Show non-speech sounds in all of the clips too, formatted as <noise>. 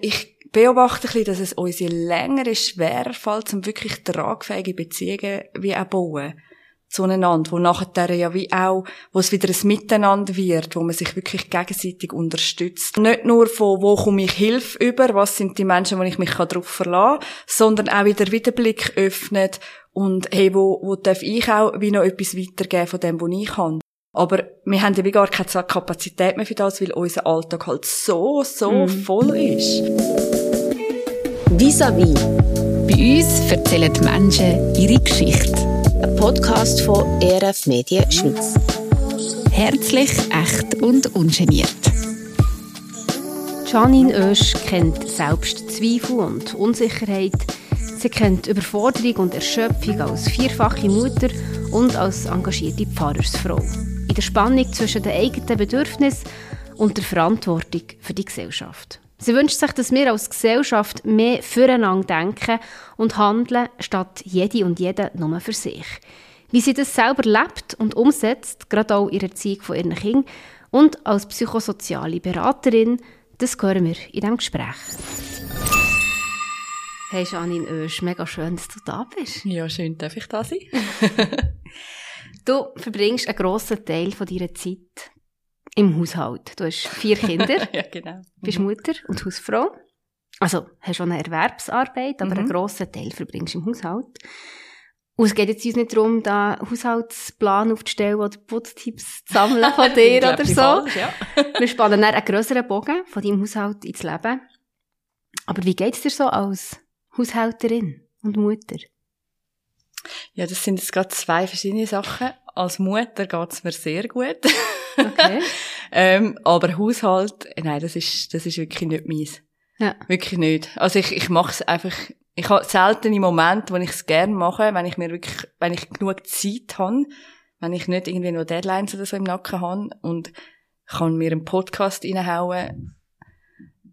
Ich beobachte ein bisschen, dass es uns je länger ist schwerer fällt, um wirklich tragfähige Beziehungen wie auch bauen zueinander, wo nachher ja wie auch, wo es wieder ein Miteinander wird, wo man sich wirklich gegenseitig unterstützt. Nicht nur von, wo komme ich Hilfe über, was sind die Menschen, wo ich mich darauf verlassen kann, sondern auch wieder wieder Blick öffnet und hey, wo, wo darf ich auch wie noch etwas weitergeben von dem, was ich kann. Aber wir haben wie gar keine Kapazität mehr für das, weil unser Alltag halt so, so mm. voll ist. Vis-à-vis. Bei uns erzählen die Menschen ihre Geschichte. Ein Podcast von ERF Medien Schweiz. Herzlich, echt und ungeniert. Janine Oesch kennt selbst Zweifel und Unsicherheit. Sie kennt Überforderung und Erschöpfung als vierfache Mutter und als engagierte Pfarrersfrau. Der Spannung zwischen den eigenen Bedürfnissen und der Verantwortung für die Gesellschaft. Sie wünscht sich, dass wir als Gesellschaft mehr füreinander denken und handeln, statt jede und jeder nur für sich. Wie sie das selber lebt und umsetzt, gerade auch in der Erziehung von ihren Kindern und als psychosoziale Beraterin, das hören wir in diesem Gespräch. Hey Janine Oesch, mega schön, dass du da bist. Ja, schön, darf ich da sein? <laughs> du verbringst einen grossen Teil von deiner Zeit im Haushalt. Du hast vier <laughs> Kinder. ja, genau. Bist mhm. Mutter und Hausfrau. Also, hast schon eine Erwerbsarbeit, aber mhm. einen grossen Teil verbringst du im Haushalt. Und es geht jetzt uns nicht darum, da Haushaltsplan aufzustellen oder Putztipps zu sammeln von <laughs> dir oder so. Falsch, ja. <laughs> Wir spannen dann einen grösseren Bogen von deinem Haushalt ins Leben. Aber wie geht es dir so als Haushälterin und Mutter? Ja, das sind jetzt gerade zwei verschiedene Sachen. Als Mutter geht es mir sehr gut. Okay. <laughs> ähm, aber Haushalt, nein, das ist, das ist wirklich nicht meins. Ja. Wirklich nicht. Also ich, ich mache es einfach, ich habe seltene Momente, wo ich es gerne mache, wenn ich mir wirklich, wenn ich genug Zeit habe, wenn ich nicht irgendwie noch Deadlines oder so im Nacken habe und kann mir einen Podcast reinhauen,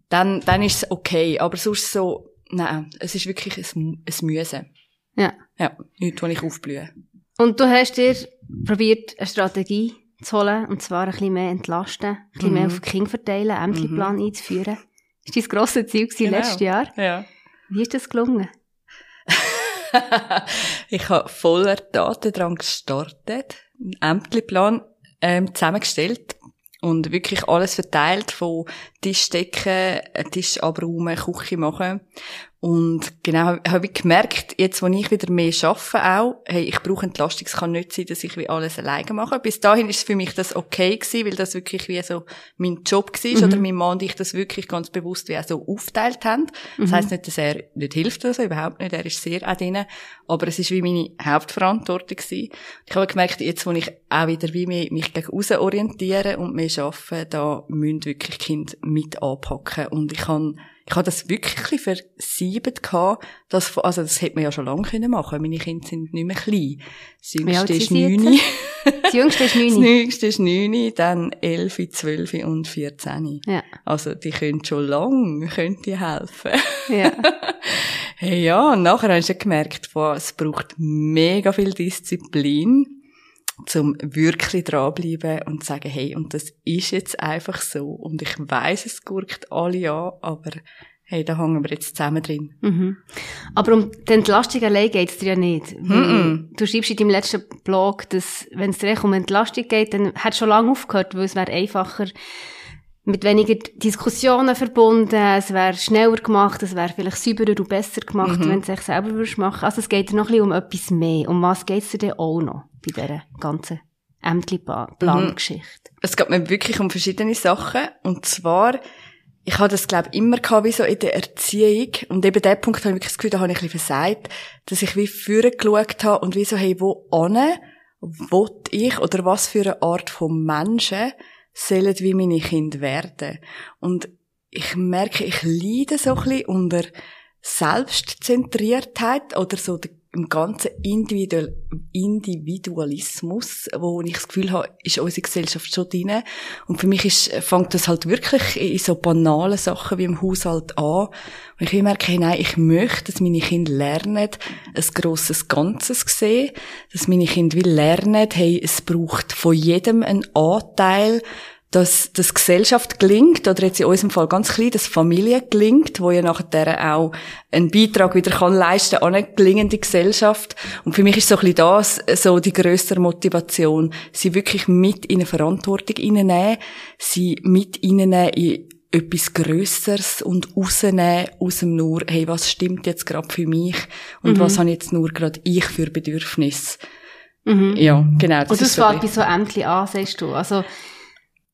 dann, dann ist es okay. Aber sonst so, nein, es ist wirklich ein, ein Müssen. Ja. Ja, nichts, wo ich aufblühe. Und du hast dir probiert, eine Strategie zu holen, und zwar ein bisschen mehr entlasten, ein bisschen mhm. mehr auf die Kinder verteilen, Ämterplan mhm. einzuführen. Das war dein grosses Ziel genau. letztes Jahr. Ja. Wie ist das gelungen? <laughs> ich habe voller Daten dran gestartet, einen Ämterplan ähm, zusammengestellt und wirklich alles verteilt von Tischdecken, Tisch abräumen, Küche machen und genau, habe ich gemerkt, jetzt, wo ich wieder mehr arbeite auch, hey, ich brauche Entlastung. Es kann nicht sein, dass ich wie alles alleine mache. Bis dahin ist es für mich das okay gewesen, weil das wirklich wie so mein Job war, mhm. oder mein Mann und ich das wirklich ganz bewusst wie auch so aufteilt haben. Das mhm. heisst nicht, dass er nicht hilft oder so, überhaupt nicht. Er ist sehr auch drin. Aber es ist wie meine Hauptverantwortung gewesen. Ich habe gemerkt, jetzt, wo ich auch wieder wie mich, mich gegen außen orientiere und mehr arbeite, da müssen wirklich Kinder mit anpacken. Und ich kann ich habe das wirklich versiebt gehabt, dass, also das hätte man ja schon lange können machen. Meine Kinder sind nicht mehr klein. Das jüngste ist neun. <laughs> Das jüngste ist neun. Das jüngste ist neun, dann elf, zwölf und vierzehn. Ja. Also die können schon lange, können die helfen. Ja. <laughs> hey, ja, und nachher hast du gemerkt, boah, es braucht mega viel Disziplin zum wirklich dranbleiben und sagen, hey, und das ist jetzt einfach so. Und ich weiß, es gurkt alle an, aber hey, da hängen wir jetzt zusammen drin. Mhm. Aber um die Entlastung allein geht es dir ja nicht. Mhm. Du schreibst in deinem letzten Blog, dass, wenn es dir um Entlastung geht, dann hat schon lange aufgehört, weil es wäre einfacher, mit weniger Diskussionen verbunden, es wäre schneller gemacht, es wäre vielleicht sauberer und besser gemacht, mhm. wenn du es selber würdest machen. Also es geht dir noch ein bisschen um etwas mehr. Um was geht es dir denn auch noch bei dieser ganzen Ämterplan-Geschichte? Mhm. Es geht mir wirklich um verschiedene Sachen. Und zwar, ich hatte das, glaube ich, immer gehabt, wie so in der Erziehung. Und eben der Punkt habe ich wirklich das Gefühl, da habe ich ein bisschen versagt, dass ich wie vorher geschaut habe und wie so, hey, wo ane, will ich oder was für eine Art von Menschen sollen wie meine Kinder werden. Und ich merke, ich leide so ein bisschen unter Selbstzentriertheit oder so im ganzen Individual Individualismus, wo ich das Gefühl habe, ist unsere Gesellschaft schon drin. Und für mich ist, fängt das halt wirklich in so banalen Sachen wie im Haushalt an. Und ich merke, hey, nein, ich möchte, dass meine Kinder lernen, ein grosses Ganzes sehen, dass meine Kinder lernen, hey, es braucht von jedem einen Anteil, dass, dass Gesellschaft gelingt, oder jetzt in unserem Fall ganz klein, dass Familie gelingt, wo ja nachher auch einen Beitrag wieder kann leisten an eine gelingende Gesellschaft. Und für mich ist so ein bisschen das, so die größere Motivation, sie wirklich mit in eine Verantwortung hineinnehmen, sie mit hineinnehmen in etwas Grösseres und rausnehmen aus dem nur, hey, was stimmt jetzt gerade für mich und mhm. was habe jetzt nur gerade ich für Bedürfnis. Mhm. Ja, genau. Das und das fällt bei so Ämtli an, sagst du. Also,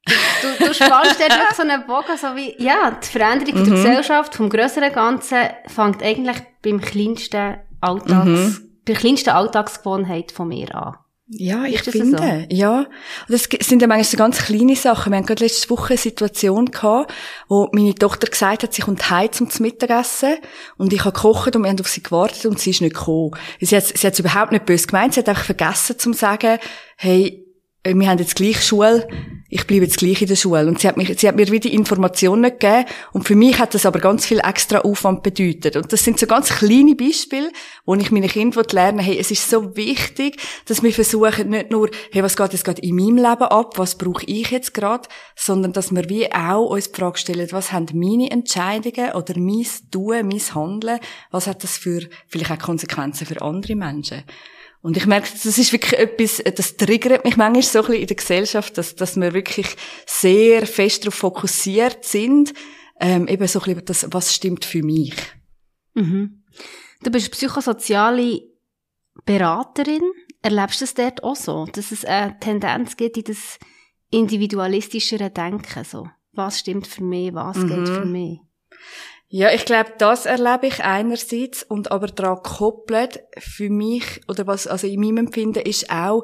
du, du spannst dort so einen Bogen, so wie, ja, die Veränderung mhm. der Gesellschaft, vom grösseren Ganzen, fängt eigentlich beim kleinsten Alltags, mhm. bei der kleinsten Alltagsgewohnheit von mir an. Ja, ich finde, so? ja. Das sind ja manchmal so ganz kleine Sachen. Wir haben gerade letzte Woche eine Situation gehabt, wo meine Tochter gesagt hat, sie kommt heim zum Mittagessen und ich habe gekocht und wir haben auf sie gewartet und sie ist nicht gekommen. Sie hat, sie hat es überhaupt nicht böse gemeint, sie hat einfach vergessen zu sagen, hey, wir haben jetzt gleich Schule, ich bleibe jetzt gleich in der Schule. Und sie hat, mich, sie hat mir wieder Informationen gegeben. Und für mich hat das aber ganz viel extra Aufwand bedeutet. Und das sind so ganz kleine Beispiele, wo ich meinen Kindern lernen hey, es ist so wichtig, dass wir versuchen, nicht nur, hey, was geht jetzt gerade in meinem Leben ab, was brauche ich jetzt gerade, sondern dass wir wie auch uns die Frage stellen, was haben meine Entscheidungen oder mein Tun, mein Handeln, was hat das für, vielleicht auch Konsequenzen für andere Menschen? Und ich merke, das ist wirklich etwas, das triggert mich manchmal so ein bisschen in der Gesellschaft, dass, dass wir wirklich sehr fest darauf fokussiert sind, ähm, eben so ein bisschen das, was stimmt für mich. Mhm. Du bist psychosoziale Beraterin. Erlebst du es dort auch so, dass es eine Tendenz gibt in das individualistischere Denken, so? Was stimmt für mich, was mhm. geht für mich? Ja, ich glaube, das erlebe ich einerseits und aber daran gekoppelt für mich, oder was, also in meinem Empfinden ist auch,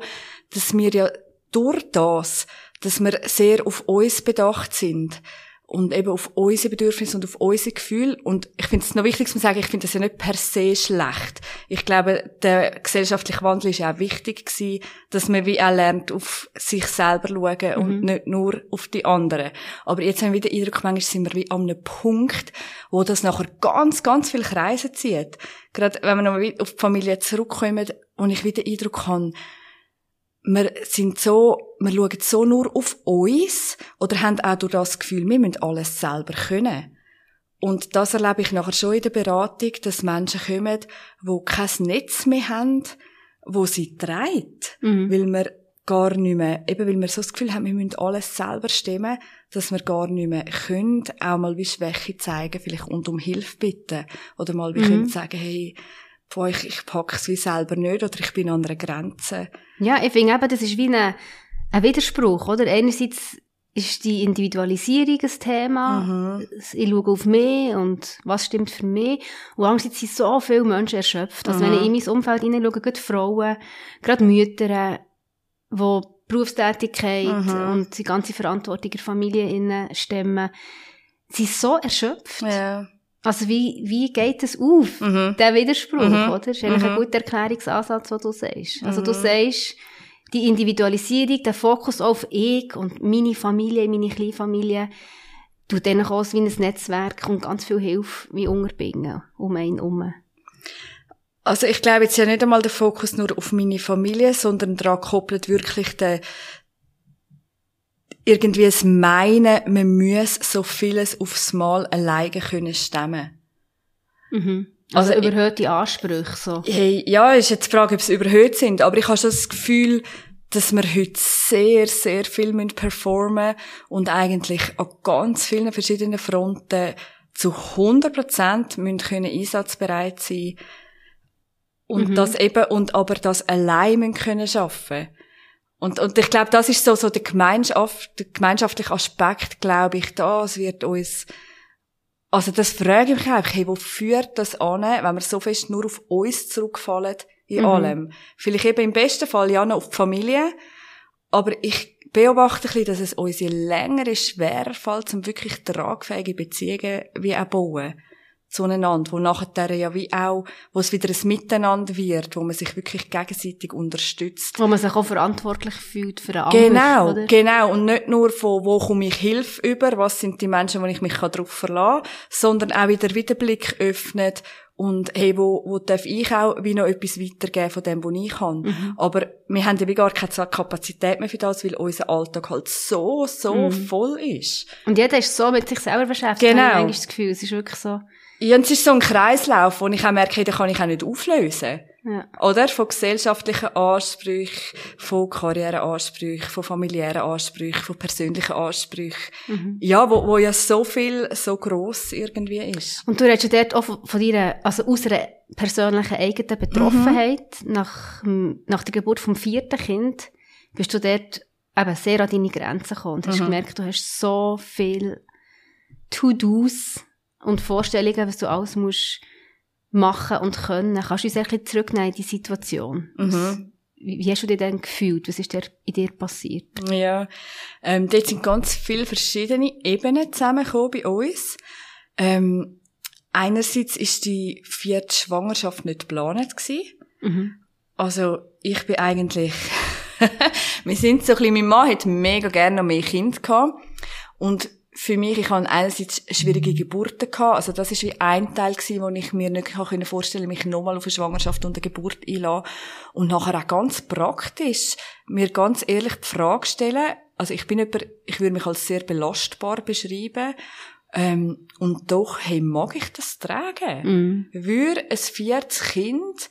dass wir ja durch das, dass wir sehr auf uns bedacht sind, und eben auf unsere Bedürfnisse und auf unsere Gefühle. Und ich finde es noch wichtig zu sagen, ich finde das ja nicht per se schlecht. Ich glaube, der gesellschaftliche Wandel ist ja auch wichtig gewesen, dass man wie auch lernt, auf sich selber schauen mhm. und nicht nur auf die anderen. Aber jetzt haben wir wieder den Eindruck, manchmal sind wir wie an einem Punkt, wo das nachher ganz, ganz viel Kreise zieht. Gerade wenn wir nochmal auf die Familie zurückkommen und ich wieder den Eindruck habe, wir sind so, wir schauen so nur auf uns oder haben auch durch das Gefühl, wir müssen alles selber können. Und das erlebe ich nachher schon in der Beratung, dass Menschen kommen, die kein Netz mehr haben, wo sie treibt, mhm. weil wir gar nicht mehr, eben weil wir so das Gefühl haben, wir müssen alles selber stimmen, dass wir gar nicht mehr können, auch mal wie Schwäche zeigen, vielleicht und um Hilfe bitten, oder mal wie mhm. können sagen, hey, boah, ich, ich packe es wie selber nicht oder ich bin an einer Grenze. Ja, ich finde eben, das ist wie ein, ein Widerspruch, oder? Einerseits ist die Individualisierung ein Thema. Mhm. Ich schaue auf mich und was stimmt für mich. Und andererseits sind so viele Menschen erschöpft. Also mhm. wenn ich in mein Umfeld hineinschaue, gerade Frauen, gerade Mütter, die Berufstätigkeit mhm. und die ganze Verantwortung der Familie stemmen, sind so erschöpft. Ja. Also wie, wie geht es auf, mhm. der Widerspruch, mhm. oder? Das ist eigentlich mhm. ein guter Erklärungsansatz, was du sagst. Also du mhm. sagst, die Individualisierung, der Fokus auf ich und meine Familie, meine Kleinfamilie, tut dann auch wie ein Netzwerk und ganz viel Hilfe wie unterbringen, um einen herum. Also ich glaube jetzt ja nicht einmal der Fokus nur auf meine Familie, sondern daran koppelt wirklich der, irgendwie es meinen, man muss so vieles aufs Mal alleine können stemmen. Mhm. Also, also überhöhte Ansprüche, so. Hey, ja, ist jetzt die Frage, ob sie überhöht sind, aber ich habe schon das Gefühl, dass wir heute sehr, sehr viel performen und eigentlich an ganz vielen verschiedenen Fronten zu 100 Prozent müssen können einsatzbereit sein und mhm. das eben, und aber das allein müssen können schaffen. Und, und ich glaube, das ist so, so der, Gemeinschaft, der gemeinschaftliche Aspekt, glaube ich, das wird uns, also das frage ich mich einfach, hey, wo führt das an, wenn wir so fest nur auf uns zurückfallen in mhm. allem? Vielleicht eben im besten Fall ja noch auf die Familie, aber ich beobachte ein bisschen, dass es uns je länger schwerer fällt, um wirklich tragfähige Beziehungen wie auch bauen zueinander, wo nachher ja wie auch, wo es wieder ein Miteinander wird, wo man sich wirklich gegenseitig unterstützt. Wo man sich auch verantwortlich fühlt für einen Genau, oder? genau. Und nicht nur von, wo komme ich Hilfe über, was sind die Menschen, wo ich mich darauf verlassen kann, sondern auch wieder wieder Blick öffnet und hey, wo, wo darf ich auch wie noch etwas weitergeben von dem, was ich kann. Mhm. Aber wir haben ja wie gar keine Kapazität mehr für das, weil unser Alltag halt so, so mhm. voll ist. Und jeder ist so mit sich selber beschäftigt. Genau. Habe ich das Gefühl, es ist wirklich so. Ja, und es ist so ein Kreislauf, wo ich auch merke, den kann ich auch nicht auflösen. Ja. Oder? Von gesellschaftlichen Ansprüchen, von Karriereansprüchen, von familiären Ansprüchen, von persönlichen Ansprüchen. Mhm. Ja, wo, wo ja so viel, so gross irgendwie ist. Und du redest ja dort auch von, deiner, also aus einer persönlichen eigenen Betroffenheit. Mhm. Nach, nach der Geburt vom vierten Kind bist du dort eben sehr an deine Grenzen gekommen und hast mhm. gemerkt, du hast so viel To-Dos und Vorstellungen, was du alles musst machen und können. Kannst du uns ein bisschen zurücknehmen in die Situation? Mhm. Wie, wie hast du dich denn gefühlt? Was ist dir in dir passiert? Ja, ähm, dort sind ganz viele verschiedene Ebenen zusammengekommen bei uns. Ähm, einerseits ist die vierte Schwangerschaft nicht geplant gewesen. Mhm. Also, ich bin eigentlich, <laughs> wir sind so ein bisschen, mein Mann hat mega gerne noch mehr Kinder gehabt. Und für mich, ich hatte einerseits schwierige Geburten gehabt. Also das ist wie ein Teil gewesen, wo ich mir nicht vorstellen konnte, mich nochmal auf eine Schwangerschaft und eine Geburt einlassen. Und nachher auch ganz praktisch, mir ganz ehrlich die Frage stellen, also ich bin jemand, ich würde mich als sehr belastbar beschreiben, ähm, und doch, hey, mag ich das tragen? Mm. Würde ein viertes Kind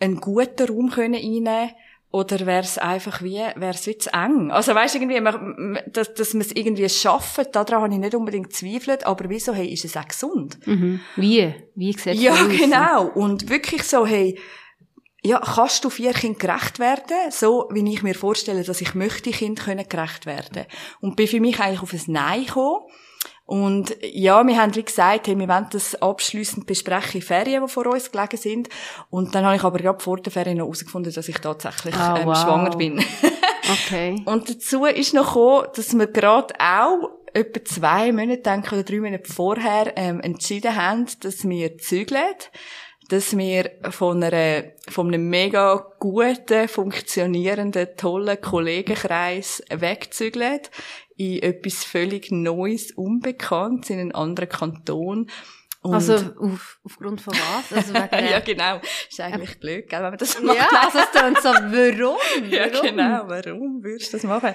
einen guten Raum können einnehmen oder wäre es einfach wie, wäre es wie zu eng? Also weißt irgendwie, man, dass, dass man es irgendwie schaffen, daran habe ich nicht unbedingt zweifelt, aber wieso, hey, ist es auch gesund? Mhm. Wie? Wie sieht Ja, genau. Und wirklich so, hey, ja, kannst du vier Kindern gerecht werden, so wie ich mir vorstelle, dass ich möchte Kind können gerecht werden. Und bin für mich eigentlich auf ein Nein gekommen. Und ja, wir haben wie gesagt, hey, wir wollen das abschliessend besprechen Ferien, die vor uns gelegen sind. Und dann habe ich aber gerade vor der Ferien noch herausgefunden, dass ich tatsächlich oh, ähm, wow. schwanger bin. <laughs> okay. Und dazu ist noch gekommen, dass wir gerade auch etwa zwei Monate, denke oder drei Monate vorher ähm, entschieden haben, dass wir zügeln dass wir von einer, von einem mega guten, funktionierenden, tollen Kollegenkreis wegzügeln in etwas völlig Neues, Unbekanntes, in einen anderen Kanton und also auf, aufgrund von was? Also <laughs> wegen ja, genau. Ist eigentlich äh, blöd, gell, wenn man das macht. Ja, <laughs> also es klingt so, warum? <laughs> ja, genau, warum würdest du das machen?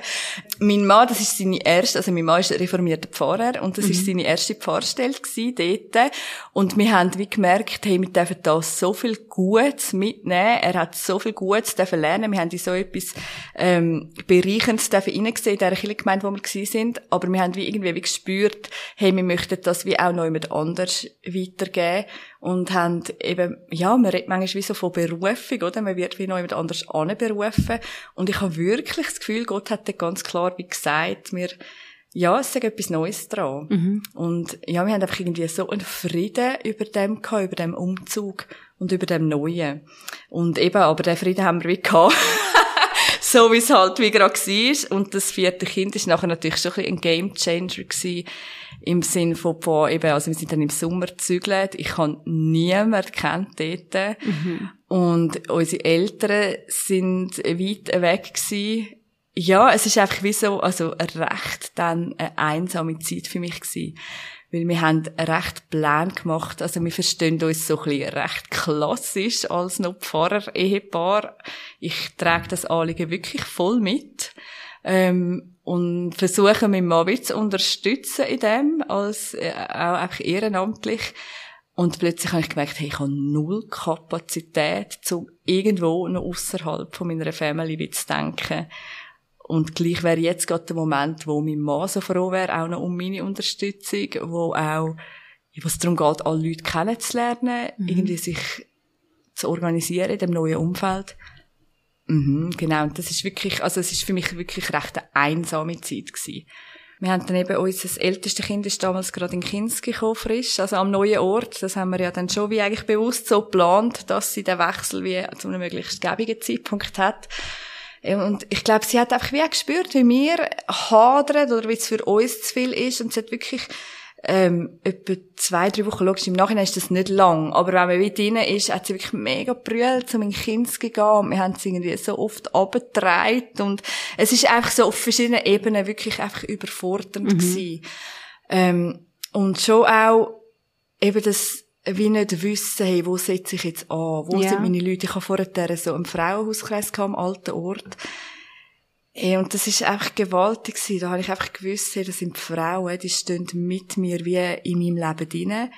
Mein Mann, das ist seine erste, also mein Mann ist reformierter Pfarrer und das mhm. ist seine erste Pfarrstelle gewesen, dort. Und wir haben wie gemerkt, hey, wir dürfen da so viel Gutes mitnehmen. Er hat so viel Gutes dürfen lernen. Wir haben in so etwas, ähm, Bereichendes dürfen reingesehen in dieser Kirchengemeinde, wo wir gewesen sind. Aber wir haben wie irgendwie wie gespürt, hey, wir möchten das wie auch noch jemand anders weitergeben und haben eben, ja, man redet manchmal wie so von Berufung, oder? Man wird wie noch jemand anders anberufen. Und ich habe wirklich das Gefühl, Gott hat da ganz klar wie gesagt, mir, ja, es ist etwas Neues dran. Mhm. Und ja, wir haben einfach irgendwie so einen Frieden über dem gehabt, über dem Umzug und über dem Neuen. Und eben, aber den Frieden haben wir wie gehabt. <laughs> so wie es halt wie gerade war. Und das vierte Kind ist nachher natürlich schon ein, ein Game Changer gewesen im Sinn von, von eben, also wir sind dann im Sommer gezügelt. Ich habe niemand kennt dort. Mhm. Und unsere Eltern sind weit weg gewesen. Ja, es ist einfach wie so, also recht dann eine einsame Zeit für mich gewesen. Weil wir haben recht Plan gemacht. Also wir verstehen uns so ein bisschen recht klassisch als noch Pfarrer-Ehepaar. Ich trage das Anliegen wirklich voll mit. Ähm, und versuchen, meinen Mann zu unterstützen in dem, als äh, auch einfach ehrenamtlich. Und plötzlich habe ich gemerkt, hey, ich habe null Kapazität, um irgendwo noch außerhalb von meiner Family zu denken. Und gleich wäre jetzt gerade der Moment, wo mein Mann so froh wäre, auch noch um meine Unterstützung, wo auch, wo es darum geht, alle Leute kennenzulernen, mhm. irgendwie sich zu organisieren in dem neuen Umfeld. Mhm, genau. Und das ist wirklich, also es ist für mich wirklich recht eine einsame Zeit gewesen. Wir haben dann eben unser ältestes Kind ist damals gerade in Kinski gekommen, frisch, also am neuen Ort. Das haben wir ja dann schon wie eigentlich bewusst so geplant, dass sie den Wechsel wie zu einem möglichst gäbigen Zeitpunkt hat. Und ich glaube, sie hat einfach wie auch gespürt, wie wir hadern oder wie es für uns zu viel ist. Und sie hat wirklich ähm, etwa zwei, drei Wochen, logisch, im Nachhinein ist das nicht lang, aber wenn man weit drin ist, hat sie wirklich mega brüllt zu meinen Kindern gegangen wir haben sie irgendwie so oft abgetragen und es ist einfach so auf verschiedenen Ebenen wirklich einfach überfordernd mhm. gewesen. Ähm, und schon auch eben das, wie nicht wissen, hey, wo setze ich jetzt an? Wo Ja. sind meine Leute? Ich habe vorher so einen Frauenhauskreis gehabt, am alten Ort. Hey, und das ist einfach gewaltig gewesen. Da habe ich einfach gewusst, hey, das sind die Frauen, die stehen mit mir wie in meinem Leben drin.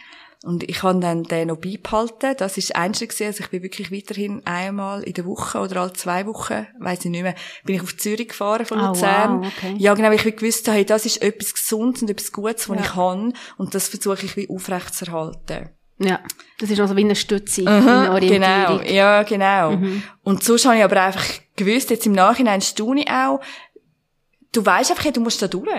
Und ich habe dann den noch beibehalten. Das ist das Einzige gewesen. Also ich bin wirklich weiterhin einmal in der Woche oder alle zwei Wochen, weiss ich nicht mehr, bin ich auf Zürich gefahren von Ah, Luzern. wow, okay. Ja, genau, weil ich wie gewusst habe, hey, das ist etwas Gesundes und etwas Gutes, was Ja. ich kann. Und das versuche ich wie aufrechtzuerhalten. Ja. Das ist also wie eine Stütze, eine Orientierung. Genau, ja, genau. Und sonst habe ich aber einfach gewusst, jetzt im Nachhinein staune ich auch, du weißt einfach, du musst da durch.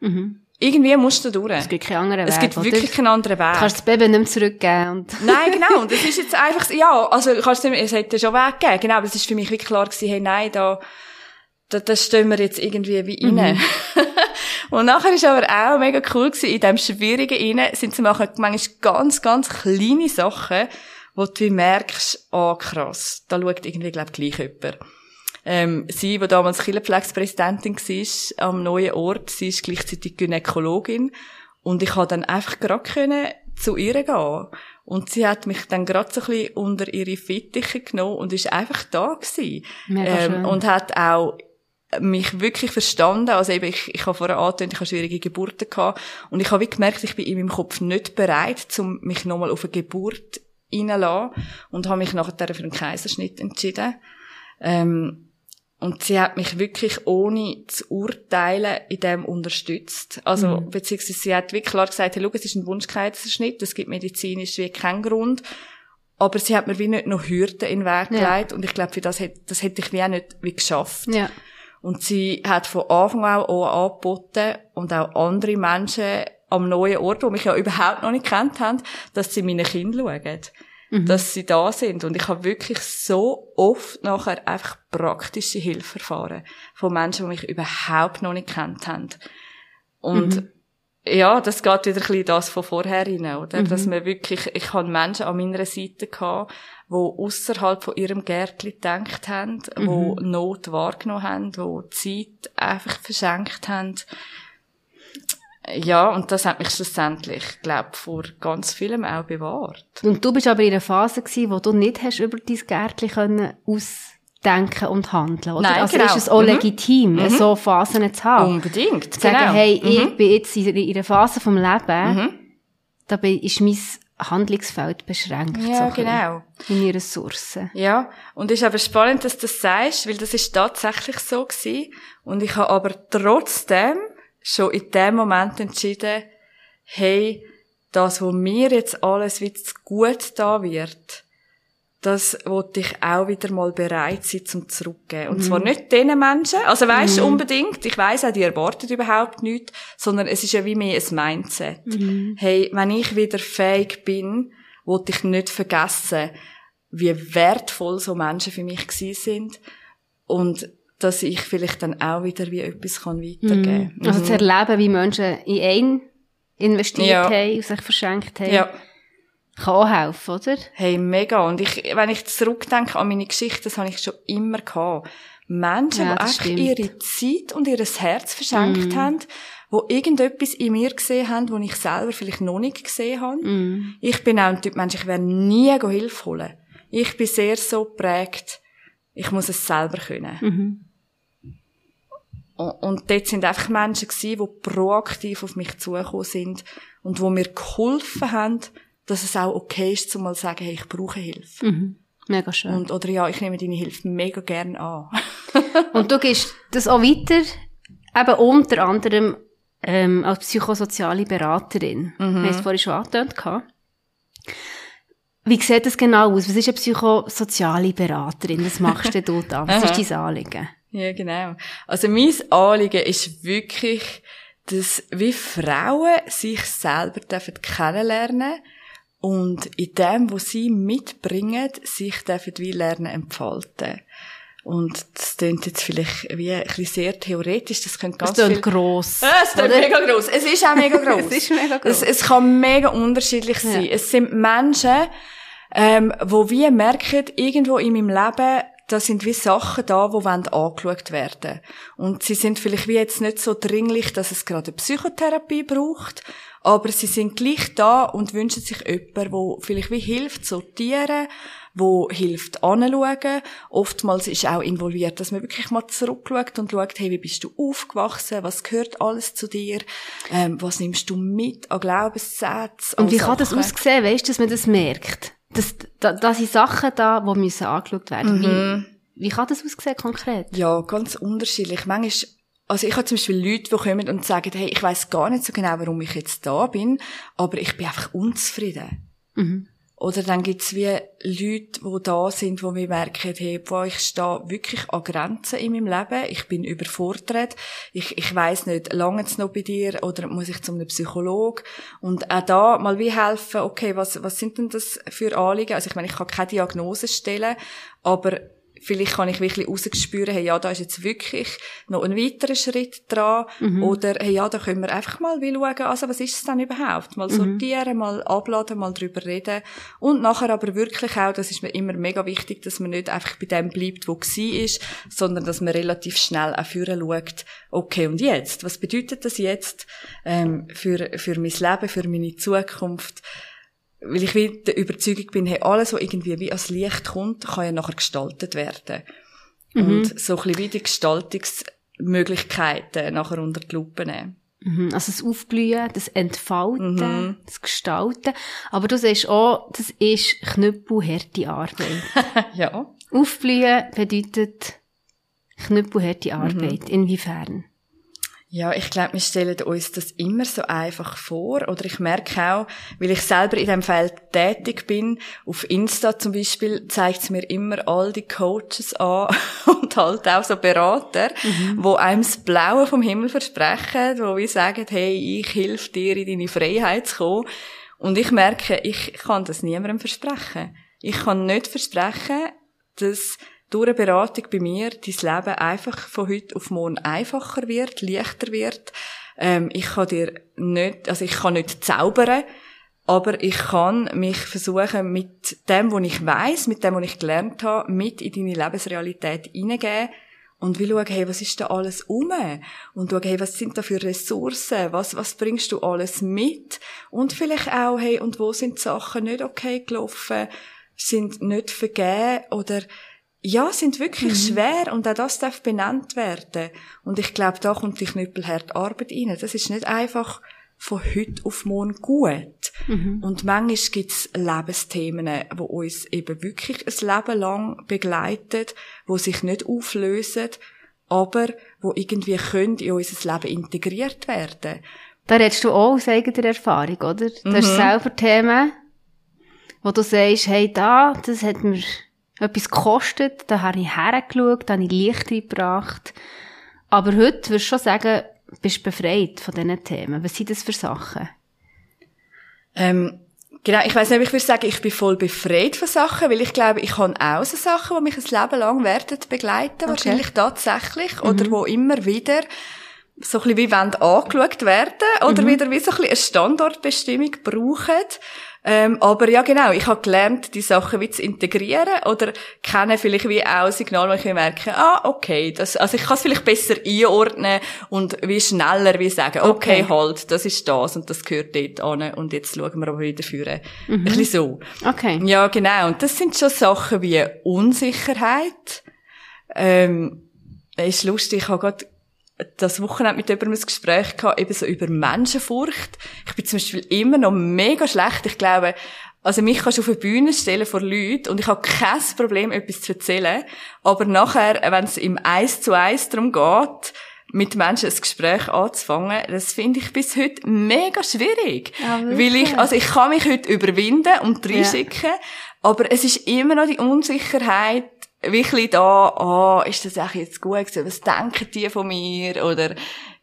Mhm. Irgendwie musst du da durch. Es gibt keinen anderen Es Weg, gibt oder? wirklich keinen anderen Weg. Du kannst das Baby nicht mehr zurückgeben. Und Nein, genau. Und das <laughs> ist jetzt einfach, ja, also, kannst du, es hätte schon Weg gegeben. Genau, aber es ist für mich wirklich klar gewesen, hey, nein, da, da, da stehen wir jetzt irgendwie wie rein. <laughs> Und nachher ist aber auch mega cool gewesen, in dem Schwierigen rein sind sie machen manchmal ganz, ganz kleine Sachen, wo du merkst, ah, krass, da schaut irgendwie, glaub gleich jemand. Ähm, sie, die damals Kinderpflegepräsidentin war, am neuen Ort, sie ist gleichzeitig Gynäkologin. Und ich konnte dann einfach gerade können zu ihr gehen. Und sie hat mich dann gerade so ein bisschen unter ihre Fittiche genommen und ist einfach da gewesen. Mega schön. Ähm, und hat auch mich wirklich verstanden. Also eben, ich, ich habe vorher angetönt, ich habe schwierige Geburten gehabt. Und ich habe wie gemerkt, ich bin in meinem Kopf nicht bereit, um mich nochmal auf eine Geburt reinzulassen. Und habe mich nachher für einen Kaiserschnitt entschieden. Ähm, und sie hat mich wirklich ohne zu urteilen in dem unterstützt. Also, beziehungsweise sie hat wirklich klar gesagt, hey, schau, es ist ein Wunschkaiserschnitt, es gibt medizinisch wie keinen Grund. Aber sie hat mir wie nicht noch Hürden in den Weg Ja. gelegt. Und ich glaube, für das hätte, das hätte ich wie auch nicht wie geschafft. ja. Und sie hat von Anfang an auch angeboten und auch andere Menschen am neuen Ort, die mich ja überhaupt noch nicht kennt haben, dass sie meine Kinder schauen. Dass sie da sind. Und ich habe wirklich so oft nachher einfach praktische Hilfe erfahren. Von Menschen, die mich überhaupt noch nicht kennt haben. Und ja, das geht wieder ein bisschen das von vorher rein, oder? Dass man wirklich, ich habe Menschen an meiner Seite gehabt, die außerhalb von ihrem Gärtli gedacht haben, die Not wahrgenommen haben, die Zeit einfach verschenkt haben. Ja, und das hat mich schlussendlich, glaube vor ganz vielem auch bewahrt. Und du bist aber in einer Phase gewesen, wo du nicht hast über dein Gärtchen können ausdenken und handeln, oder? Nein, also genau. ist es auch Mhm. legitim, so Phasen zu haben. Unbedingt, Zu sagen, genau. hey, ich bin jetzt in in einer Phase vom Leben, da bin- ist mein Handlungsfeld beschränkt. Ja, so genau. Meine Ressourcen. Ja, und es ist aber spannend, dass du das sagst, weil das ist tatsächlich so gewesen. Und ich habe aber trotzdem schon in dem Moment entschieden, hey, das, wo mir jetzt alles wieder zu gut da wird, das wollte ich auch wieder mal bereit sein zum zurückgeben. Und zwar nicht den Menschen, also weisst du unbedingt, ich weiss auch, die erwarten überhaupt nichts, sondern es ist ja wie mehr ein Mindset. Hey, wenn ich wieder fähig bin, wollte ich nicht vergessen, wie wertvoll so Menschen für mich gewesen sind und dass ich vielleicht dann auch wieder wie etwas kann weitergeben kann. Also zu erleben, wie Menschen in einen investiert Ja. haben und sich verschenkt haben, Ja. Kann auch helfen, oder? Hey, mega. Und ich, wenn ich zurückdenke an meine Geschichte, das habe ich schon immer gehabt. Menschen, Ja, die einfach stimmt. ihre Zeit und ihr Herz verschenkt haben, wo irgendetwas in mir gesehen haben, wo ich selber vielleicht noch nicht gesehen habe. Ich bin auch ein Typ Mensch, ich werde nie Hilfe holen. Ich bin sehr so geprägt, ich muss es selber können. Und, und dort sind einfach Menschen gewesen, die proaktiv auf mich zugekommen sind und wo mir geholfen haben, dass es auch okay ist, zu mal sagen, hey, ich brauche Hilfe. Mega schön. Und, oder ja, ich nehme deine Hilfe mega gern an. <laughs> Und du gehst das auch weiter, eben unter anderem ähm, als psychosoziale Beraterin. Wir haben es vorhin schon angetönt. Wie sieht das genau aus? Was ist eine psychosoziale Beraterin? Was machst denn du da? <laughs> Was ist dein Anliegen? Ja, genau. Also mein Anliegen ist wirklich, dass wie Frauen sich selber dürfen kennenlernen und in dem, was sie mitbringen, sich dürfen wie lernen entfalten. Und das klingt jetzt vielleicht wie ein bisschen sehr theoretisch, das könnte ganz klingt viel... gross. Es ist oder? mega gross. Es ist auch mega <laughs> gross. Es ist mega gross. Es, es kann mega unterschiedlich sein. Ja. Es sind Menschen, ähm, wo wir merken, irgendwo in meinem Leben, da sind wie Sachen da, die wollen angeschaut werden. Und sie sind vielleicht wie jetzt nicht so dringlich, dass es gerade eine Psychotherapie braucht, aber sie sind gleich da und wünschen sich jemanden, wo vielleicht wie hilft, sortieren, wo hilft anschauen. Oftmals ist auch involviert, dass man wirklich mal zurückschaut und schaut, hey, wie bist du aufgewachsen, was gehört alles zu dir, ähm, was nimmst du mit an Glaubenssätzen. Und wie kann das aussehen, weißt du, dass man das merkt? Dass, da, da sind Sachen da, die müssen angeschaut werden. Mhm. Wie, wie kann das aussehen konkret? Ja, ganz unterschiedlich. Manchmal also ich habe zum Beispiel Leute, die kommen und sagen, hey, ich weiß gar nicht so genau, warum ich jetzt da bin, aber ich bin einfach unzufrieden. Mhm. Oder dann gibt's wie Leute, die da sind, wo wir merken, hey, boah, ich stehe wirklich an Grenzen in meinem Leben, ich bin überfordert, ich, ich weiss nicht, lange es noch bei dir oder muss ich zu einem Psychologen? Und auch da mal wie helfen, okay, was, was sind denn das für Anliegen? Also ich meine, ich kann keine Diagnose stellen, aber vielleicht kann ich wirklich rausspüren, hey, ja, da ist jetzt wirklich noch ein weiterer Schritt dran. Mhm. Oder, hey, ja, da können wir einfach mal schauen, also was ist es denn überhaupt? Mal mhm. sortieren, mal abladen, mal drüber reden. Und nachher aber wirklich auch, das ist mir immer mega wichtig, dass man nicht einfach bei dem bleibt, wo war, ist, sondern dass man relativ schnell auch führen schaut, okay, und jetzt? Was bedeutet das jetzt ähm, für, für mein Leben, für meine Zukunft? Weil ich wie der Überzeugung bin, hey, alles, was irgendwie wie als Licht kommt, kann ja nachher gestaltet werden. Mhm. Und so ein bisschen wie die Gestaltungsmöglichkeiten nachher unter die Lupe nehmen. Mhm. Also das Aufblühen, das Entfalten, mhm. das Gestalten. Aber du siehst auch, das ist knüppelharte Arbeit. <laughs> ja. Aufblühen bedeutet knüppelharte Arbeit. Mhm. Inwiefern? Ja, ich glaube, wir stellen uns das immer so einfach vor. Oder ich merke auch, weil ich selber in dem Feld tätig bin, auf Insta zum Beispiel zeigt es mir immer all die Coaches an <laughs> und halt auch so Berater, mhm. wo einem das Blaue vom Himmel versprechen, wo wir sagen, hey, ich helfe dir, in deine Freiheit zu kommen. Und ich merke, ich kann das niemandem versprechen. Ich kann nicht versprechen, dass durch eine Beratung bei mir dein Leben einfach von heute auf morgen einfacher wird, leichter wird. Ähm, ich kann dir nicht, also ich kann nicht zaubern, aber ich kann mich versuchen, mit dem, was ich weiß, mit dem, was ich gelernt habe, mit in deine Lebensrealität hineingeben und will schauen, hey, was ist da alles um? Und schauen, hey, was sind da für Ressourcen? Was, was bringst du alles mit? Und vielleicht auch, hey, und wo sind die Sachen nicht okay gelaufen? Sind nicht vergeben? Oder ja, sind wirklich mhm. schwer und auch das darf benannt werden. Und ich glaube, da kommt die knüppelharte Arbeit rein. Das ist nicht einfach von heute auf morgen gut. Mhm. Und manchmal gibt's Lebensthemen, wo uns eben wirklich ein Leben lang begleiten, wo sich nicht auflösen, aber wo irgendwie können in unser Leben integriert werden. Da redest du auch aus eigener Erfahrung, oder? Du mhm. hast selber Themen, wo du sagst, hey, da, das hat mir etwas gekostet, da habe ich hergeschaut, da habe ich Licht gebracht. Aber heute würdest du schon sagen, bist du befreit von diesen Themen. Was sind das für Sachen? Ähm, genau, ich weiß nicht, ich würde sagen, ich bin voll befreit von Sachen, weil ich glaube, ich habe auch so Sachen, die mich ein Leben lang werden begleiten, okay. wahrscheinlich tatsächlich, mhm. oder wo immer wieder so ein bisschen wie wollen angeschaut werden, oder mhm. wieder wie so ein bisschen eine Standortbestimmung brauchen. Ähm, aber ja, genau, ich habe gelernt, die Sachen wie zu integrieren oder kenne vielleicht wie auch Signale, wo ich merke, ah, okay, das, also ich kann es vielleicht besser einordnen und wie schneller wie sagen, okay, okay, halt, das ist das und das gehört dort an und jetzt schauen wir aber wieder führen. Mhm. Ein bisschen so. Okay. Ja, genau. Und das sind schon Sachen wie Unsicherheit. Ähm, ist lustig, ich habe gerade das Wochenende mit jemandem ein Gespräch gehabt, eben so über Menschenfurcht. Ich bin zum Beispiel immer noch mega schlecht. Ich glaube, also mich kannst du auf eine Bühne stellen vor Leuten und ich habe kein Problem, etwas zu erzählen. Aber nachher, wenn es im Eis zu Eis darum geht, mit Menschen ein Gespräch anzufangen, das finde ich bis heute mega schwierig. Ja, weil ich, also ich kann mich heute überwinden und reinschicken, ja. aber es ist immer noch die Unsicherheit, wirklich da, ah, oh, ist das eigentlich jetzt gut gewesen? Was denken die von mir? Oder,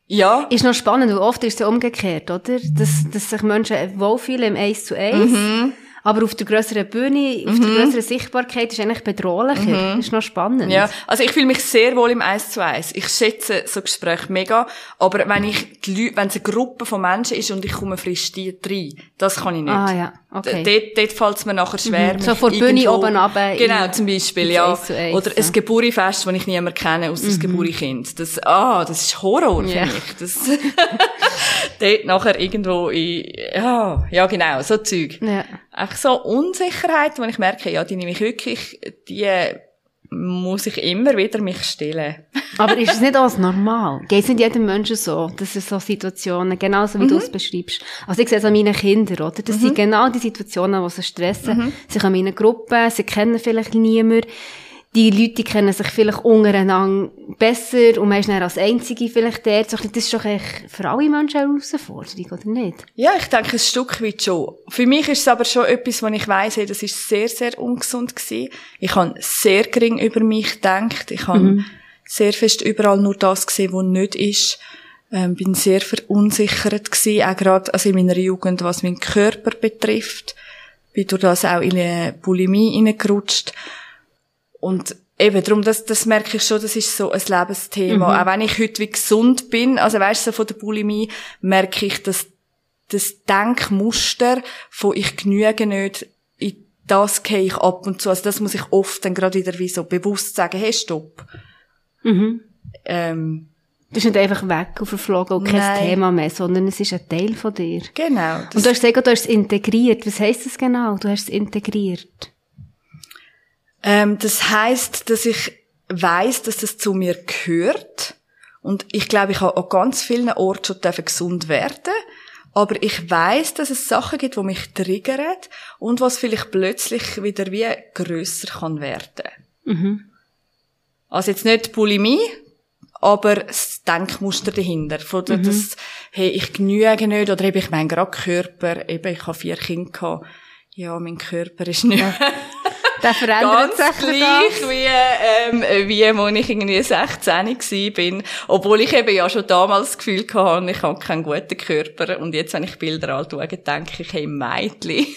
ja. Ist noch spannend, weil oft ist es ja umgekehrt, oder? Dass, dass sich Menschen wohlfühlen im Eins zu Eins. Mhm. Aber auf der grösseren Bühne, auf der grösseren Sichtbarkeit ist eigentlich bedrohlicher. Das ist noch spannend. Ja, also ich fühle mich sehr wohl im Eis zu Eis. Ich schätze so Gespräche mega, aber wenn ich die Leute, wenn es eine Gruppe von Menschen ist und ich komme frisch die rein, das kann ich nicht. Ah, ja, okay. Dort, dort fällt es mir nachher schwer. Mhm. So vor der Bühne oben runter Genau, zum Beispiel, ja. Eins zu Eins, Oder ja. Mhm. ein Geburifest, das ich niemand kenne, aus das Geburtkind. Das, ah, das ist Horror für Ja. mich. Das, <laughs> dort nachher irgendwo in, ja, ja genau, so Zeug. Ja. Einfach so Unsicherheit, wo ich merke, ja, die nehme ich wirklich, die muss ich immer wieder mich stellen. <laughs> Aber ist es nicht alles normal? Geht es nicht jedem Menschen so? Das sind so Situationen, genauso wie Mhm. du es beschreibst. Also ich sehe es an meinen Kindern, oder? Das sind genau die Situationen, die sie stressen. Mhm. Sie kommen in eine Gruppe, sie kennen vielleicht niemanden. Die Leute kennen sich vielleicht untereinander besser und man ist dann als Einzige vielleicht dort. So Das ist doch echt für alle Menschen eine Herausforderung, oder nicht? Ja, ich denke, ein Stück weit schon. Für mich ist es aber schon etwas, wo ich weiss, hey, das ist sehr, sehr ungesund gewesen. Ich habe sehr gering über mich gedacht. Ich habe sehr fest überall nur das gesehen, was nicht ist. Ähm, bin sehr verunsichert gewesen, auch gerade also in meiner Jugend, was meinen Körper betrifft. Bin durch das auch in eine Bulimie hineingerutscht. Und eben, darum, das, das merke ich schon, das ist so ein Lebensthema. Auch wenn ich heute wie gesund bin, also weißt du, so von der Bulimie, merke ich, dass das Denkmuster von ich genüge nicht, in das gehe ich ab und zu. Also das muss ich oft dann gerade wieder wie so bewusst sagen, hey, stopp. Mhm. Ähm, Das ist nicht einfach weg und verflogen und kein Nein. Thema mehr, sondern es ist ein Teil von dir. genau. Und du hast gesagt, du hast es integriert. Was heisst das genau? Du hast es integriert. Ähm, das heißt, dass ich weiß, dass das zu mir gehört. Und ich glaube, ich habe an ganz vielen Orten schon gesund werden. Aber ich weiß, dass es Sachen gibt, die mich triggern und was vielleicht plötzlich wieder wie grösser kann werden. Also jetzt nicht Bulimie, aber das Denkmuster dahinter. Von der, das, hey, ich genüge nicht, oder eben, ich meine gerade Körper, eben, ich habe vier Kinder gehabt. Ja, mein Körper ist nicht Der verändert ganz sich gleich wie, ähm, wie, als ich irgendwie 16 gsi bin. Obwohl ich eben ja schon damals das Gefühl hatte, ich habe keinen guten Körper. Und jetzt, wenn ich Bilder anschaue, denke ich, hey, Mädchen.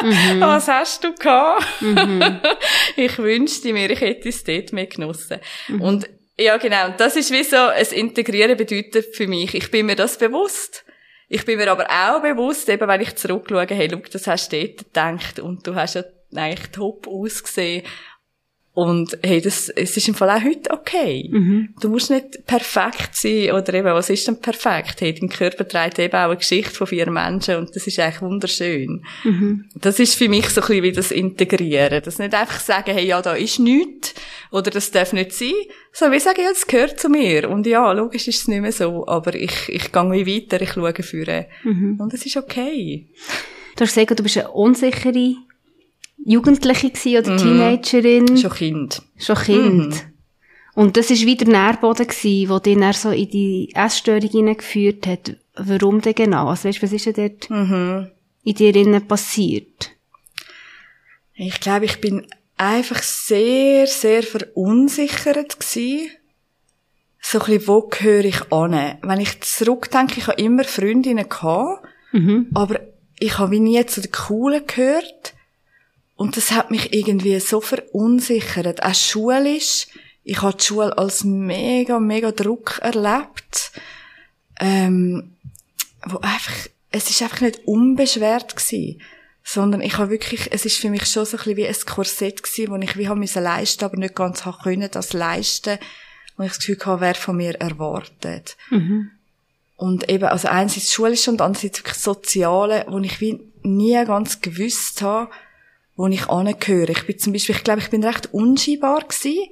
<laughs> Was hast du gehabt? <laughs> ich wünschte mir, ich hätte es dort mehr genossen. Und ja, genau. Und das ist wie so, ein Integrieren bedeutet für mich, ich bin mir das bewusst. Ich bin mir aber auch bewusst, eben wenn ich zurückschaue, hey, schau, das hast du dort gedacht und du hast ja eigentlich top ausgesehen. Und hey, das, es ist im Fall auch heute okay. Du musst nicht perfekt sein, oder eben, was ist denn perfekt? Hey, dein Körper trägt eben auch eine Geschichte von vier Menschen und das ist eigentlich wunderschön. Das ist für mich so ein bisschen wie das Integrieren. Das nicht einfach sagen, hey, ja, da ist nichts, oder das darf nicht sein, sondern wir sagen, ja, das gehört zu mir. Und ja, logisch ist es nicht mehr so, aber ich, ich gehe weiter, ich schaue führen. Und es ist okay. Du hast gesagt, du bist eine unsichere Jugendliche gewesen oder Teenagerin. Schon Kind. Schon Kind. Und das war wieder der Nährboden, gewesen, der dich dann so in die Essstörung hineingeführt hat. Warum denn genau? Also weißt, was ist denn dort in dir innen passiert? Ich glaube, ich bin einfach sehr, sehr verunsichert gsi. So ein bisschen, wo gehöre ich an? Wenn ich zurückdenke, ich habe immer Freundinnen gehabt, aber ich habe wie nie zu den Coolen gehört. Und das hat mich irgendwie so verunsichert. Auch schulisch. Ich habe die Schule als mega, mega Druck erlebt. Ähm, wo einfach, es ist einfach nicht unbeschwert gsi, sondern ich habe wirklich, es ist für mich schon so ein bisschen wie ein Korsett gsi, wo ich wie haben müssen leisten, aber nicht ganz haben können, das leisten, wo ich das Gefühl hatte, wer von mir erwartet. Und eben, also einerseits schulisch und andererseits wirklich soziale, wo ich wie nie ganz gewusst habe, wo ich angehöre. Ich bin zum Beispiel, ich glaube, ich bin recht unscheinbar gewesen,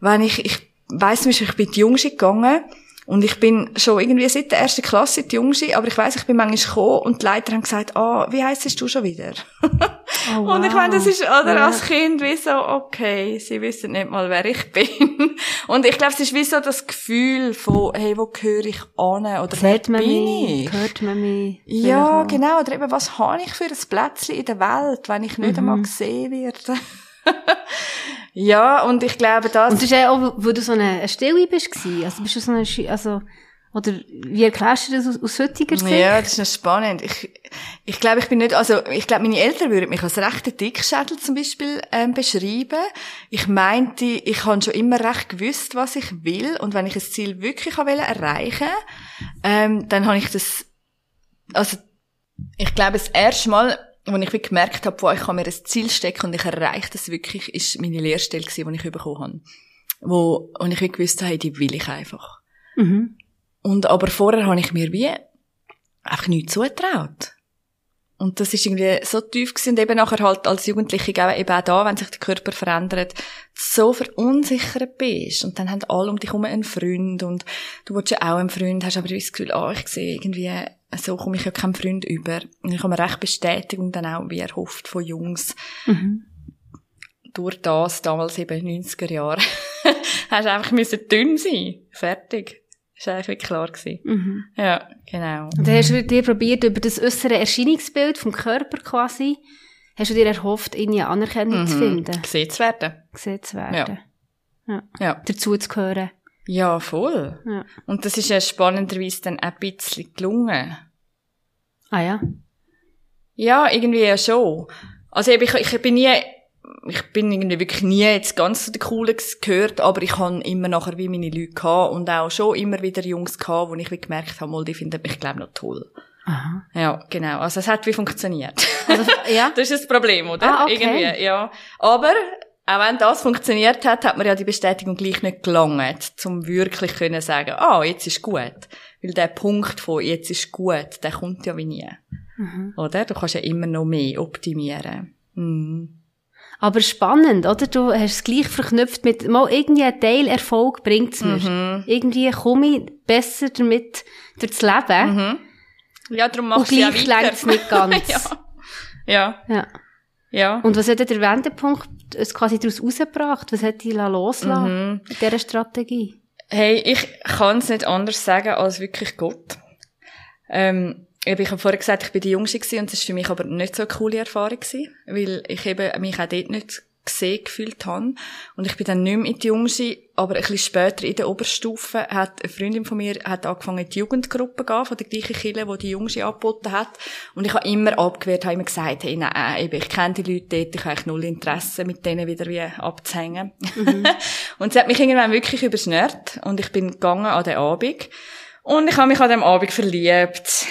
wenn ich, ich weiss Beispiel, ich bin in die Jungschi gegangen und ich bin schon irgendwie seit der ersten Klasse die Jungschi, aber ich weiss, ich bin manchmal gekommen und die Leiter haben gesagt, ah, wie heisst du schon wieder? <laughs> Oh, Und ich meine, das ist, oder, Ja. als Kind wie so, okay, sie wissen nicht mal, wer ich <laughs> bin. Und ich glaube, es ist wie so das Gefühl von, hey, wo gehöre ich an? Oder Sieht wer man bin mich? ich? Hört man mich? Ja, genau. Oder eben, was habe ich für ein Plätzchen in der Welt, wenn ich nicht Mhm. einmal gesehen werde? <laughs> <laughs> ja, und ich glaube, das... Und das ist ja auch, wo du so eine, eine Stille bist. Also bist du so eine, also, Oder wie erklärst du das aus, aus heutiger Sicht? Ja, das ist noch spannend. Ich, ich glaube, ich bin nicht, also ich glaube, meine Eltern würden mich als rechter Dickschädel zum Beispiel ähm, beschreiben. Ich meinte, ich habe schon immer recht gewusst, was ich will und wenn ich ein Ziel wirklich will erreichen, ähm, dann habe ich das, also ich glaube, das erste Mal, als ich gemerkt habe, boah, ich kann mir ein Ziel stecken und ich erreiche das wirklich, ist meine Lehrstelle gewesen, die ich bekommen habe. Wo, und ich gewusst habe, die will ich einfach. Mhm. Und aber vorher habe ich mir wie einfach nichts zugetraut. Und das ist irgendwie so tief gewesen. Und eben nachher halt als Jugendliche eben auch da, wenn sich der Körper verändert, so verunsichert bist. Und dann haben alle um dich herum einen Freund und du willst ja auch einen Freund, hast aber das Gefühl, ah, ich sehe irgendwie, so komme ich ja keinen Freund über. Und ich habe mir recht Bestätigung dann auch, wie erhofft von Jungs. Mhm. Durch das, damals eben 90er Jahre, <laughs> hast du einfach müssen dünn sein. Fertig. Das war eigentlich klar. Gewesen. Mhm. Ja, genau. Und dann hast du dir probiert, über das äußere Erscheinungsbild vom Körper quasi, hast du dir erhofft, irgendwie Anerkennung zu finden, Gesehen zu werden. gesehen zu werden, Ja. dazu zu gehören. Ja, voll. Ja. Und das ist ja spannenderweise dann ein bisschen gelungen. Ah ja. Ja, irgendwie ja schon. Also ich, ich bin nie, ich bin irgendwie wirklich nie jetzt ganz zu den Coolen gehört, aber ich habe immer nachher wie meine Leute gehabt und auch schon immer wieder Jungs gehabt, wo ich wie gemerkt habe, mal, die finden mich, glaube noch toll. Aha. Ja, genau. Also es hat wie funktioniert. Also, ja. <laughs> Das ist das Problem, oder? Ah, okay. Irgendwie, ja. Aber, auch wenn das funktioniert hat, hat man ja die Bestätigung gleich nicht gelangt, zum wirklich können sagen, ah, jetzt ist gut. Weil der Punkt von jetzt ist gut, der kommt ja wie nie. Mhm. Oder? Du kannst ja immer noch mehr optimieren. Mhm. Aber spannend, oder? Du hast es gleich verknüpft mit, mal irgendwie ein Teilerfolg bringt's mir. Mhm. Irgendwie komme ich besser damit durchs Leben. Ja, darum Und machst du ja gleich weiter. längt's nicht <laughs> ganz. ja. Ja. Ja. Ja. Und was hat der Wendepunkt es quasi daraus rausgebracht? Was hat dich loslassen Mhm. in dieser Strategie? Hey, ich kann es nicht anders sagen als wirklich Gott. Ähm, ich habe vorher gesagt, ich bin die Jüngste gewesen, und das war für mich aber nicht so eine coole Erfahrung gewesen, weil ich eben mich auch dort nicht gesehen gefühlt habe. Und ich bin dann nicht mehr in die Jüngste, aber ein bisschen später in der Oberstufe hat eine Freundin von mir hat angefangen in die Jugendgruppe zu gehen, von der gleichen Kille, die die Jüngste angeboten hat. Und ich habe immer abgewehrt, habe immer gesagt, hey, nein, eben, ich kenne die Leute dort, ich habe eigentlich null Interesse, mit denen wieder wie abzuhängen. <laughs> und sie hat mich irgendwann wirklich überschnürt und ich bin gegangen an den Abend. Und ich habe mich an dem Abend verliebt.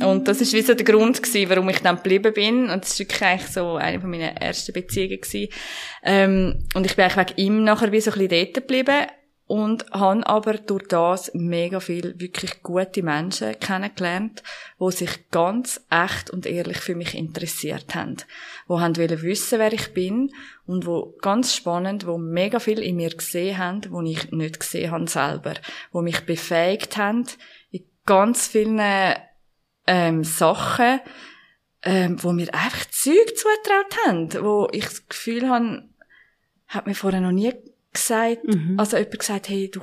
Und das ist wie so der Grund gewesen, warum ich dann geblieben bin. Und das ist wirklich eigentlich so eine von meinen ersten Beziehungen gewesen. Ähm, und ich bin eigentlich wegen ihm nachher wie so ein bisschen dort geblieben. Und habe aber durch das mega viel wirklich gute Menschen kennengelernt, die sich ganz echt und ehrlich für mich interessiert haben. Die haben wollen wissen, wer ich bin und wo ganz spannend, wo mega viel in mir gesehen haben, wo ich nicht gesehen habe selber, wo mich befähigt haben in ganz vielen ähm, Sachen, ähm, wo mir einfach Zeug zugetraut haben, wo ich das Gefühl habe, hat mir vorher noch nie gesagt, also jemand gesagt, hey, du,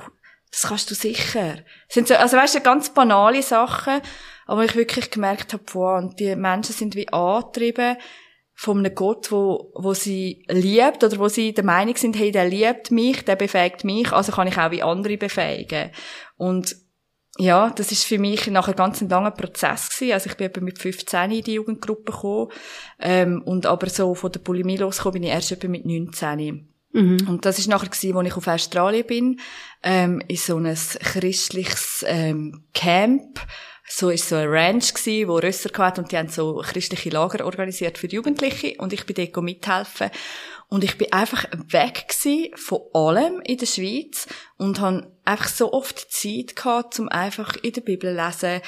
das kannst du sicher. Das sind so, also weißt du, ganz banale Sachen, aber ich wirklich gemerkt habe, wow, und die Menschen sind wie angetrieben von einem Gott, wo, wo sie liebt oder wo sie der Meinung sind, hey, der liebt mich, der befähigt mich, also kann ich auch wie andere befähigen. Und ja, das ist für mich nachher ganz ein langer Prozess gewesen. Also ich bin etwa mit 15 in die Jugendgruppe gekommen, ähm, und aber so von der Bulimie losgekommen bin ich erst etwa mit 19. Und das ist nachher gewesen, als ich auf Australien bin, ähm, in so ein christliches ähm, Camp. So ist so ein Ranch gewesen, wo Rösser gehabt und die haben so christliche Lager organisiert für die Jugendlichen und ich bin dort mithelfen. Und ich bin einfach weg von allem in der Schweiz und habe einfach so oft Zeit gehabt, um einfach in der Bibel zu lesen.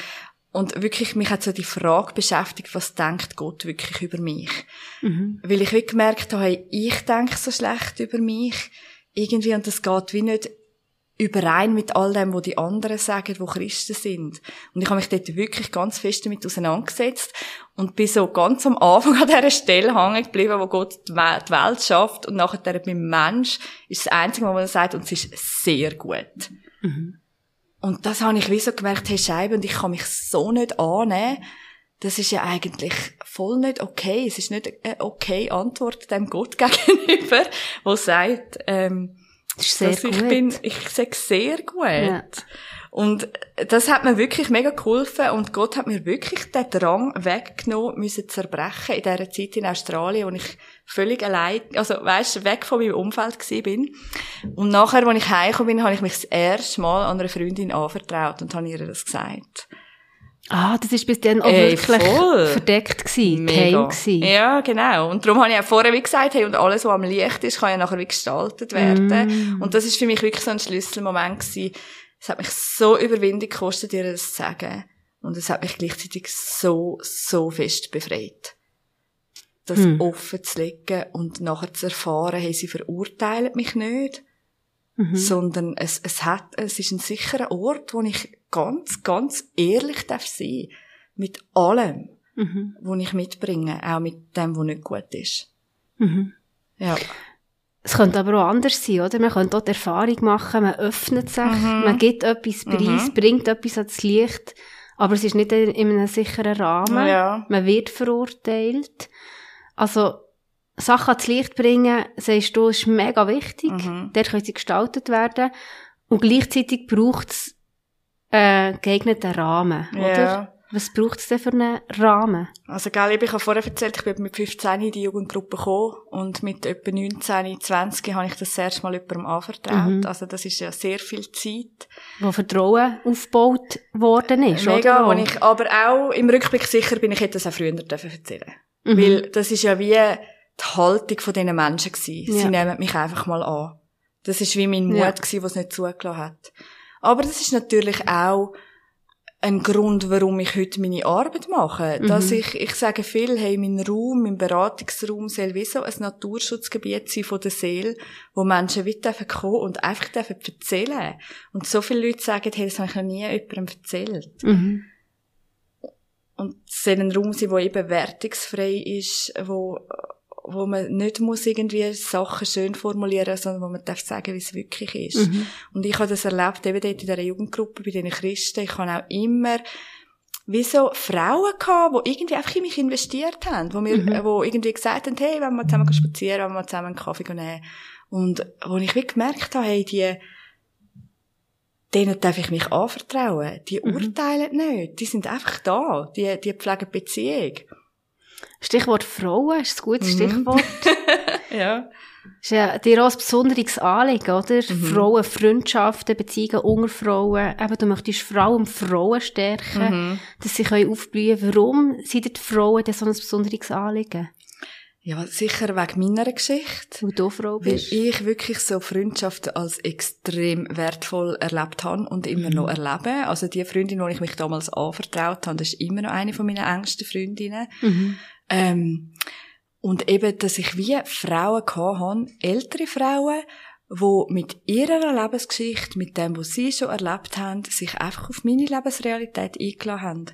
Und wirklich, mich hat so die Frage beschäftigt, was denkt Gott wirklich über mich? Weil ich wirklich gemerkt habe, ich denke so schlecht über mich. Irgendwie, und das geht wie nicht überein mit all dem, was die anderen sagen, wo Christen sind. Und ich habe mich dort wirklich ganz fest damit auseinandergesetzt und bin so ganz am Anfang <laughs> an dieser Stelle hängen geblieben, wo Gott die We- die Welt schafft und nachher beim Mensch ist das Einzige, was man sagt, und es ist sehr gut. Und das habe ich wie so gemerkt, hey Scheibe, und ich kann mich so nicht annehmen. Das ist ja eigentlich voll nicht okay. Es ist nicht eine okay Antwort dem Gott <laughs> gegenüber, der sagt, ähm, Das dass gut. ich bin, ich sage sehr gut. Ja. Und das hat mir wirklich mega geholfen und Gott hat mir wirklich den Drang weggenommen, müssen zerbrechen in dieser Zeit in Australien, wo ich völlig allein, also weißt, weg von meinem Umfeld gewesen bin. Und nachher, als ich heimgekommen bin, habe ich mich das erste Mal an einer Freundin anvertraut und habe ihr das gesagt. Ah, das ist bis dann auch Ey, wirklich voll. verdeckt gewesen, Mega. geheim gewesen. Ja, genau. Und darum habe ich auch vorher wie gesagt, hey, und alles, was am Licht ist, kann ja nachher wie gestaltet werden. Mm. Und das ist für mich wirklich so ein Schlüsselmoment gewesen. Es hat mich so Überwindung gekostet, ihr das zu sagen. Und es hat mich gleichzeitig so, so fest befreit. Das Hm. offen zu legen und nachher zu erfahren, hey, sie verurteilen mich nicht, Mhm. sondern es, es hat, es ist ein sicherer Ort, wo ich ganz, ganz ehrlich darf sein. Mit allem, Mhm. was ich mitbringe, auch mit dem, was nicht gut ist. Mhm. Ja. Es könnte aber auch anders sein, oder? Man könnte auch die Erfahrung machen, man öffnet sich, man gibt etwas preis, bringt etwas ans Licht, aber es ist nicht in in einem sicheren Rahmen. Ja. Man wird verurteilt. Also, Sachen ans Licht bringen, sagst du, ist mega wichtig. Dort können sie gestaltet werden. Und gleichzeitig braucht es einen geeigneten Rahmen, oder? Ja. Was braucht es denn für einen Rahmen? Also, gell, ich habe vorher erzählt, ich bin mit 15 in die Jugendgruppe gekommen und mit etwa 19, 20 habe ich das, erste Mal jemandem anvertraut. Also, das ist ja sehr viel Zeit. Wo Vertrauen aufgebaut worden ist, Mega, oder? wo ich aber auch im Rückblick sicher bin, ich hätte das auch früher dürfen erzählen. Weil das ist ja wie die Haltung von diesen Menschen gewesen. Sie Ja. nehmen mich einfach mal an. Das ist wie mein Mut Ja. gewesen, was es nicht zugelassen hat. Aber das ist natürlich auch ein Grund, warum ich heute meine Arbeit mache. Dass ich, ich sage viel, hey, mein Raum, mein Beratungsraum soll wie so ein Naturschutzgebiet sein von der Seele, wo Menschen dürfen kommen und einfach dürfen erzählen. Und so viele Leute sagen, hey, das habe ich noch nie jemandem erzählt. Mhm. Und es soll ein Raum sein, der eben wertungsfrei ist, wo, wo man nicht muss irgendwie Sachen schön formulieren, sondern wo man darf sagen, wie es wirklich ist. Und ich habe das erlebt, eben dort in dieser Jugendgruppe, bei den Christen. Ich habe auch immer wie so Frauen gehabt, die irgendwie einfach in mich investiert haben, wo mir, wo irgendwie gesagt haben, hey, wenn wir zusammen spazieren, wenn wir zusammen einen Kaffee nehmen. Und wo ich wie gemerkt habe, hey, die, denen darf ich mich anvertrauen. Die urteilen nicht. Die sind einfach da. Die, die pflegen Beziehung. Stichwort Frauen ist ein Mhm. gutes Stichwort. <laughs> Ja. ist ja dir auch ein besonderes Anliegen, oder? Mhm. Frauen, Freundschaften, Beziehungen unter Frauen. Eben, du möchtest Frauen Frauen stärken, Mhm. dass sie können aufblühen Warum sind die Frauen denn so ein besonderes Anliegen? Ja, sicher wegen meiner Geschichte. Weil du Weil bist. ich wirklich so Freundschaften als extrem wertvoll erlebt habe und immer noch erlebe. Also die Freundin, die ich mich damals anvertraut habe, das ist immer noch eine von meinen engsten Freundinnen. Ähm, und eben, dass ich wie Frauen habe, ältere Frauen, die mit ihrer Lebensgeschichte, mit dem, was sie schon erlebt haben, sich einfach auf meine Lebensrealität eingeladen haben.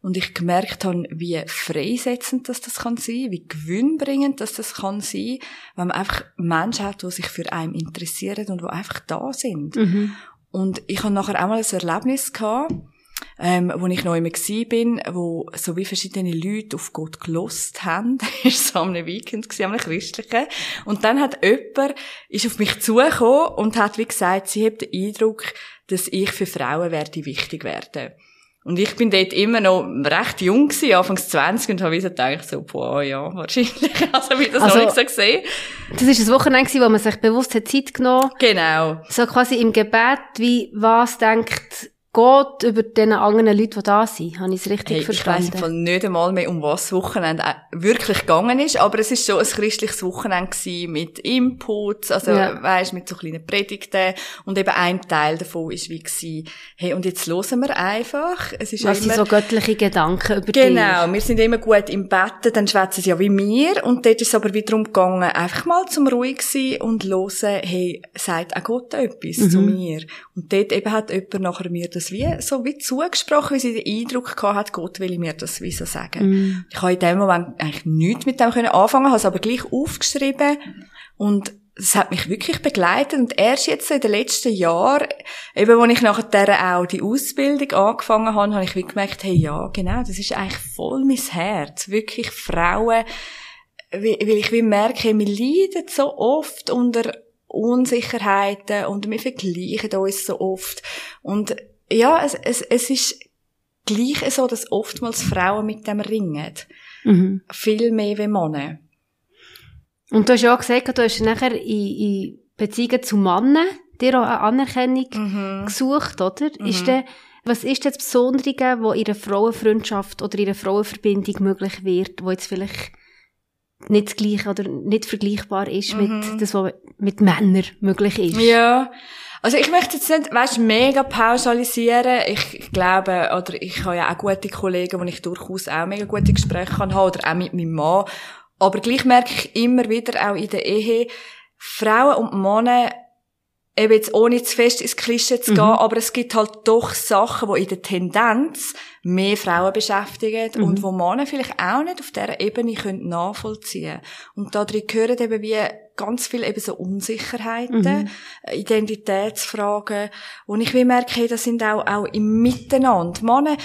Und ich gemerkt habe, wie freisetzend das, das kann sein, wie gewinnbringend das, das kann sein, wenn man einfach Menschen hat, die sich für einen interessieren und die einfach da sind. Und ich habe nachher auch mal ein Erlebnis gehabt, ähm, wo ich noch immer bin, wo so wie verschiedene Leute auf Gott gelost haben. <laughs> Das war so am Weekend, gewesen, am christlichen. Und dann hat jemand, ist auf mich zugekommen und hat wie gesagt, sie hat den Eindruck, dass ich für Frauen werde wichtig werden. Und ich bin dort immer noch recht jung gewesen, anfangs 20, und habe so gedacht, so, boah, ja, wahrscheinlich. <laughs> Also, wie das Also- noch nicht so gesehen. Das war ein Wochenende, wo man sich bewusst hat Zeit genommen Genau. so quasi im Gebet, wie was denkt Gott über den anderen Leute, die da sind. Habe ich es richtig Hey, ich weiss verstanden? im Fall nicht einmal mehr, um was das Wochenende äh, wirklich gegangen ist, aber es ist schon ein christliches Wochenende gewesen mit Inputs, also, Ja. weisst, mit so kleinen Predigten. Und eben ein Teil davon ist wie gewesen, hey, und jetzt hören wir einfach. Es ist was sind immer, so göttliche Gedanken über Genau, dich? wir sind immer gut im Betten, dann schwätzen sie ja wie mir. Und dort ist es aber wiederum gegangen, einfach mal zum ruhig sein und hören, hey, sagt auch Gott etwas zu mir. Und dort eben hat jemand nachher mir das wie, so wie zugesprochen, wie sie den Eindruck gehabt hat, Gott will mir das wie so sagen. Ich habe in dem Moment eigentlich nichts mit dem können anfangen, habe es aber gleich aufgeschrieben und es hat mich wirklich begleitet und erst jetzt in den letzten Jahren, eben, als ich nachher auch die Ausbildung angefangen habe, habe ich gemerkt, hey, ja, genau, das ist eigentlich voll mein Herz. Wirklich Frauen, weil weil ich wie merke, wir leiden so oft unter Unsicherheiten und wir vergleichen uns so oft und ja, es, es, es ist gleich so, dass oftmals Frauen mit dem ringen. Mhm. Viel mehr wie Männer. Und du hast ja auch gesagt, du hast nachher in, in Beziehungen zu Männern dir auch eine Anerkennung Mhm. gesucht, oder? Ist denn, was ist denn das Besondere, wo in einer Frauenfreundschaft oder in einer Frauenverbindung möglich wird, wo jetzt vielleicht nicht das Gleiche oder nicht vergleichbar ist mit das, was mit Männern möglich ist? Mhm. Ja. Also ich möchte jetzt nicht, weißt, mega pauschalisieren. Ich, glaube, oder ich habe ja auch gute Kollegen, wo ich durchaus auch mega gute Gespräche kann haben, oder auch mit meinem Mann. Aber gleich merke ich immer wieder auch in der Ehe, Frauen und Männer, eben jetzt ohne zu fest ins Klischee zu gehen, aber es gibt halt doch Sachen, die in der Tendenz mehr Frauen beschäftigen und wo Männer vielleicht auch nicht auf dieser Ebene können nachvollziehen Und da drin gehören eben wie ganz viel eben so Unsicherheiten, Identitätsfragen. Und ich will merken, hey, das sind auch, auch im Miteinander. Männer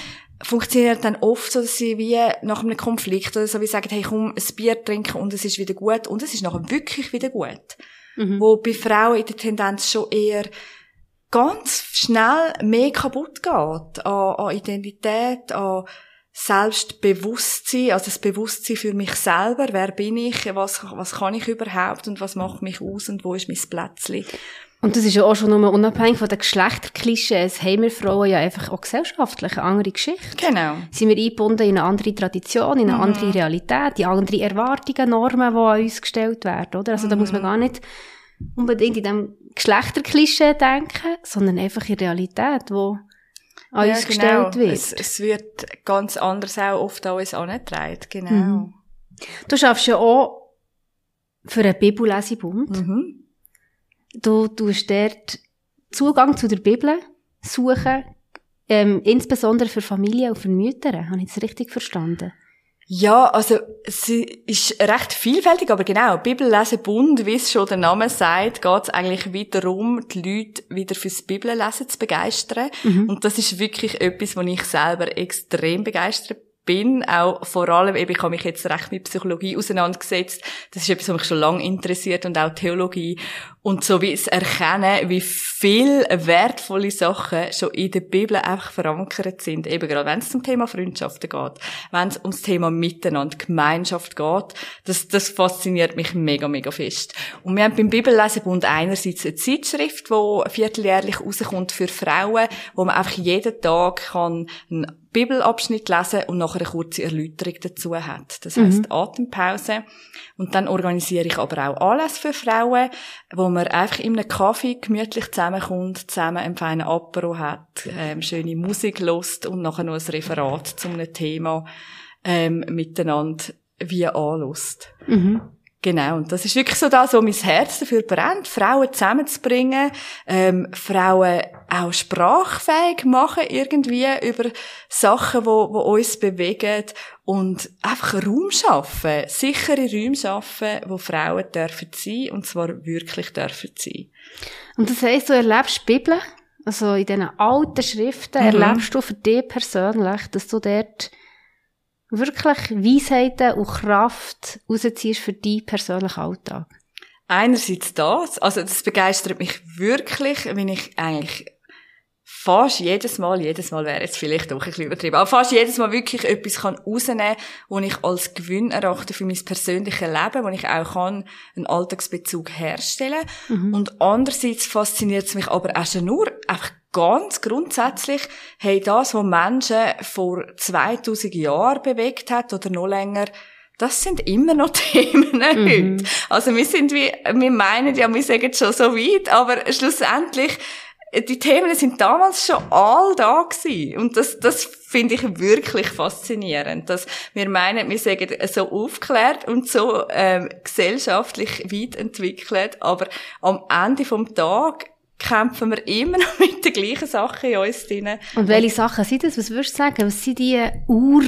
funktionieren dann oft so, dass sie wie nach einem Konflikt oder so wie sagen, hey, komm, ein Bier trinken und es ist wieder gut und es ist nachher wirklich wieder gut. Wo bei Frauen in der Tendenz schon eher ganz schnell mehr kaputt geht an, an Identität, an Selbstbewusstsein, also das Bewusstsein für mich selber, wer bin ich, was, was kann ich überhaupt? Und was macht mich aus? Und wo ist mein Plätzchen. Und das ist ja auch schon nur unabhängig von den Geschlechterklischees, haben wir Frauen ja einfach auch gesellschaftlich eine andere Geschichte. Genau. Sind wir eingebunden in eine andere Tradition, in eine andere Realität, in andere Erwartungen, Normen, die an uns gestellt werden, oder? Also da muss man gar nicht unbedingt in dem Geschlechterklischee denken, sondern einfach in Realität, wo an uns gestellt wird. genau. Es, es wird ganz anders auch oft an uns angetragen, genau. Du schaffst ja auch für einen Bibellesebund. Mhm. Du tust dort Zugang zu der Bibel suchen, ähm, insbesondere für Familien und für Mütter. Habe ich das richtig verstanden? Ja, also sie ist recht vielfältig, aber genau, Bibellesebund, wie es schon der Name sagt, geht es eigentlich wieder darum, die Leute wieder fürs Bibellesen zu begeistern. Und das ist wirklich etwas, wo ich selber extrem begeistert bin, auch vor allem, eben, ich habe mich jetzt recht mit Psychologie auseinandergesetzt. Das ist etwas, was mich schon lange interessiert und auch Theologie. Und so wie es erkennen, wie viel wertvolle Sachen schon in der Bibel einfach verankert sind. Eben gerade wenn es zum Thema Freundschaften geht, wenn es ums Thema Miteinander, Gemeinschaft geht. Das, das fasziniert mich mega, mega fest. Und wir haben beim Bibellesebund einerseits eine Zeitschrift, die vierteljährlich rauskommt für Frauen, wo man einfach jeden Tag kann Bibelabschnitt lesen und nachher eine kurze Erläuterung dazu hat. Das heisst Atempause. Und dann organisiere ich aber auch Anlässe für Frauen, wo man einfach in einem Kaffee gemütlich zusammenkommt, zusammen einen feinen Apero hat, ähm, schöne Musik lost und nachher noch ein Referat zu einem Thema ähm, miteinander wie anlässt. Genau, und das ist wirklich so das, wo mein Herz dafür brennt, Frauen zusammenzubringen, ähm, Frauen auch sprachfähig machen irgendwie über Sachen, wo, wo uns bewegen und einfach Raum schaffen, sichere Räume schaffen, wo Frauen dürfen sein und zwar wirklich dürfen sein. Und das heisst, du erlebst die Bibel, also in diesen alten Schriften, erlebst du für dich persönlich, dass du dort wirklich Weisheiten und Kraft rausziehst für deinen persönlichen Alltag. Einerseits das, also das begeistert mich wirklich, wenn ich eigentlich fast jedes Mal, jedes Mal wäre jetzt vielleicht doch ein bisschen übertrieben, aber fast jedes Mal wirklich etwas kann rausnehmen, wo ich als Gewinn erachte für mein persönliches Leben, wo ich auch kann einen Alltagsbezug herstellen. Und andererseits fasziniert es mich aber auch schon nur einfach ganz grundsätzlich, hey, das, was Menschen vor 2000 Jahren bewegt hat oder noch länger, das sind immer noch <laughs> Themen heute. Also wir sind wie, wir meinen ja, wir sagen schon so weit, aber schlussendlich, die Themen sind damals schon all da gewesen. Und das, das finde ich wirklich faszinierend, dass wir meinen, wir sagen so aufklärt und so ähm, gesellschaftlich weit entwickelt, aber am Ende vom Tag kämpfen wir immer <laughs> noch mit den gleichen Sachen in uns drin. Und welche Sachen sind das? Was würdest du sagen? Was sind die Ur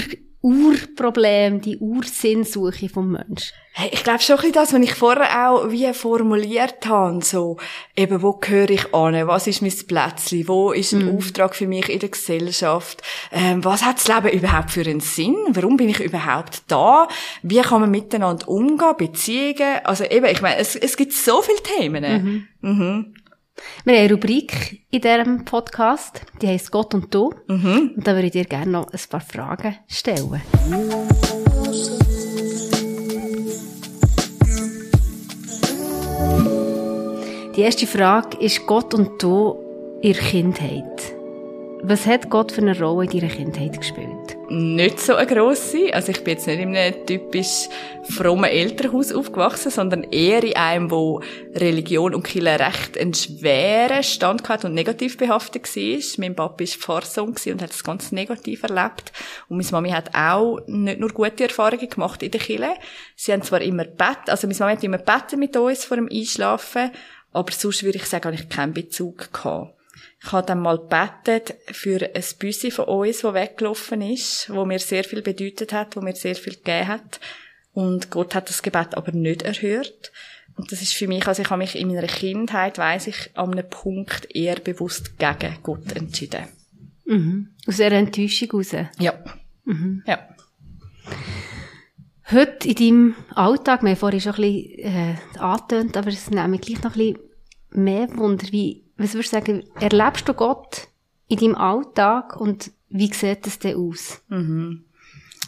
Urprobleme, die Ursinnsuche vom Menschen? Hey, ich glaube schon ein bisschen das, was ich vorher auch wie formuliert habe, so, eben, wo gehöre ich an? Was ist mein Plätzchen? Wo ist ein Auftrag für mich in der Gesellschaft? Ähm, was hat das Leben überhaupt für einen Sinn? Warum bin ich überhaupt da? Wie kann man miteinander umgehen? Beziehungen? Also eben, ich meine, es, es gibt so viele Themen. Mhm. Wir haben eine Rubrik in diesem Podcast, die heisst Gott und du. Mhm. Und da würde ich dir gerne noch ein paar Fragen stellen. Die erste Frage ist Gott und du in der Kindheit. Was hat Gott für eine Rolle in deiner Kindheit gespielt? Nicht so eine grosse. Also ich bin jetzt nicht in einem typisch frommen Elternhaus aufgewachsen, sondern eher in einem, wo Religion und Kirche recht einen schweren Stand hatte und negativ behaftet war. Mein Papa war Pfarrsohn und hat das ganz negativ erlebt. Und meine Mami hat auch nicht nur gute Erfahrungen gemacht in der Kirche. Sie haben zwar immer Bett, also meine Mami hat immer Betten mit uns vor dem Einschlafen, aber sonst würde ich sagen, habe ich keinen Bezug gehabt. Ich habe dann mal gebetet für ein Büsi von uns, das weggelaufen ist, wo mir sehr viel bedeutet hat, wo mir sehr viel gegeben hat. Und Gott hat das Gebet aber nicht erhört. Und das ist für mich, also ich habe mich in meiner Kindheit, weiss ich, an einem Punkt eher bewusst gegen Gott entschieden. Mhm. Aus einer Enttäuschung heraus. Ja. Ja. Heute in deinem Alltag, wir haben vorhin schon ein bisschen äh, angetönt, aber es nimmt mich gleich noch ein bisschen mehr Wunder. Wie, was würdest du sagen, erlebst du Gott in deinem Alltag und wie sieht das denn aus?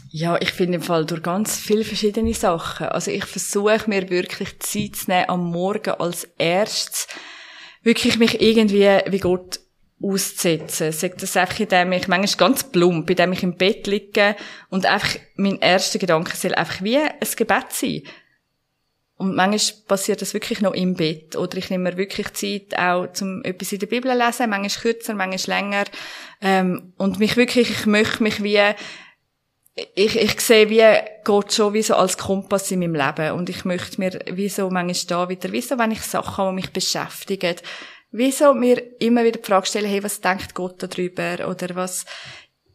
Ja, ich finde im Fall durch ganz viele verschiedene Sachen. Also ich versuche mir wirklich Zeit zu nehmen am Morgen als erstes, wirklich mich irgendwie wie Gott auszusetzen. Sagt das einfach, indem ich, manchmal ganz plump, indem ich im Bett liege und einfach, mein erster Gedanke soll einfach wie ein Gebet sein. Und manchmal passiert das wirklich noch im Bett. Oder ich nehme mir wirklich Zeit, auch zum etwas in der Bibel zu lesen, manchmal kürzer, manchmal länger. Ähm, und mich wirklich, ich möchte mich wie, ich, ich sehe wie Gott schon wie so als Kompass in meinem Leben. Und ich möchte mir wie so manchmal da wieder, wie so, wenn ich Sachen habe, die mich beschäftigen, wie so mir immer wieder die Frage stellen, hey, was denkt Gott darüber? Oder was,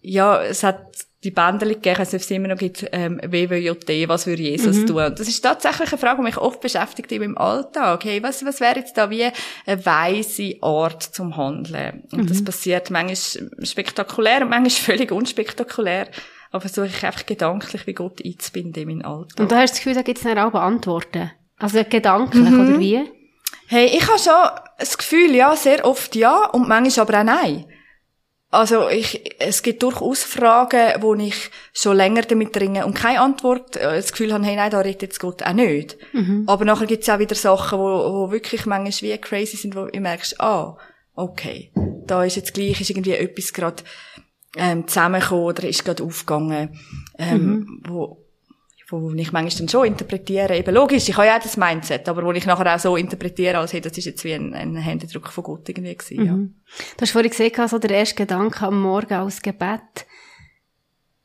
ja, es hat die Bänder gegeben, also es immer noch gibt, ähm, WWJD, was würde Jesus tun? Und das ist tatsächlich eine Frage, die mich oft beschäftigt in meinem Alltag. Hey, was, was wäre jetzt da wie eine weise Art zum Handeln? Und das passiert manchmal spektakulär und manchmal <laughs> völlig unspektakulär. Aber versuche ich einfach gedanklich wie Gott einzubinden in meinen Alltag. Und da hast du das Gefühl, da gibt es dann auch Antworten. Also gedanklich, oder wie? Hey, ich habe schon das Gefühl, ja, sehr oft ja und manchmal aber auch nein. Also ich, es gibt durchaus Fragen, wo ich schon länger damit dringe und keine Antwort, äh, das Gefühl habe, hey, nein, da redet jetzt Gott auch nicht. Aber nachher gibt es auch wieder Sachen, wo, wo wirklich manchmal wie crazy sind, wo du merkst, ah, okay, da ist jetzt gleich, ist irgendwie etwas gerade ähm, zusammengekommen oder ist gerade aufgegangen, ähm, wo, wo ich manchmal dann schon interpretiere, eben logisch, ich habe ja auch das Mindset, aber wo ich nachher auch so interpretiere, als hey, das ist jetzt wie ein, ein Händedruck von Gott irgendwie gewesen, ja. Du hast vorhin gesehen, also der erste Gedanke am Morgen als Gebet.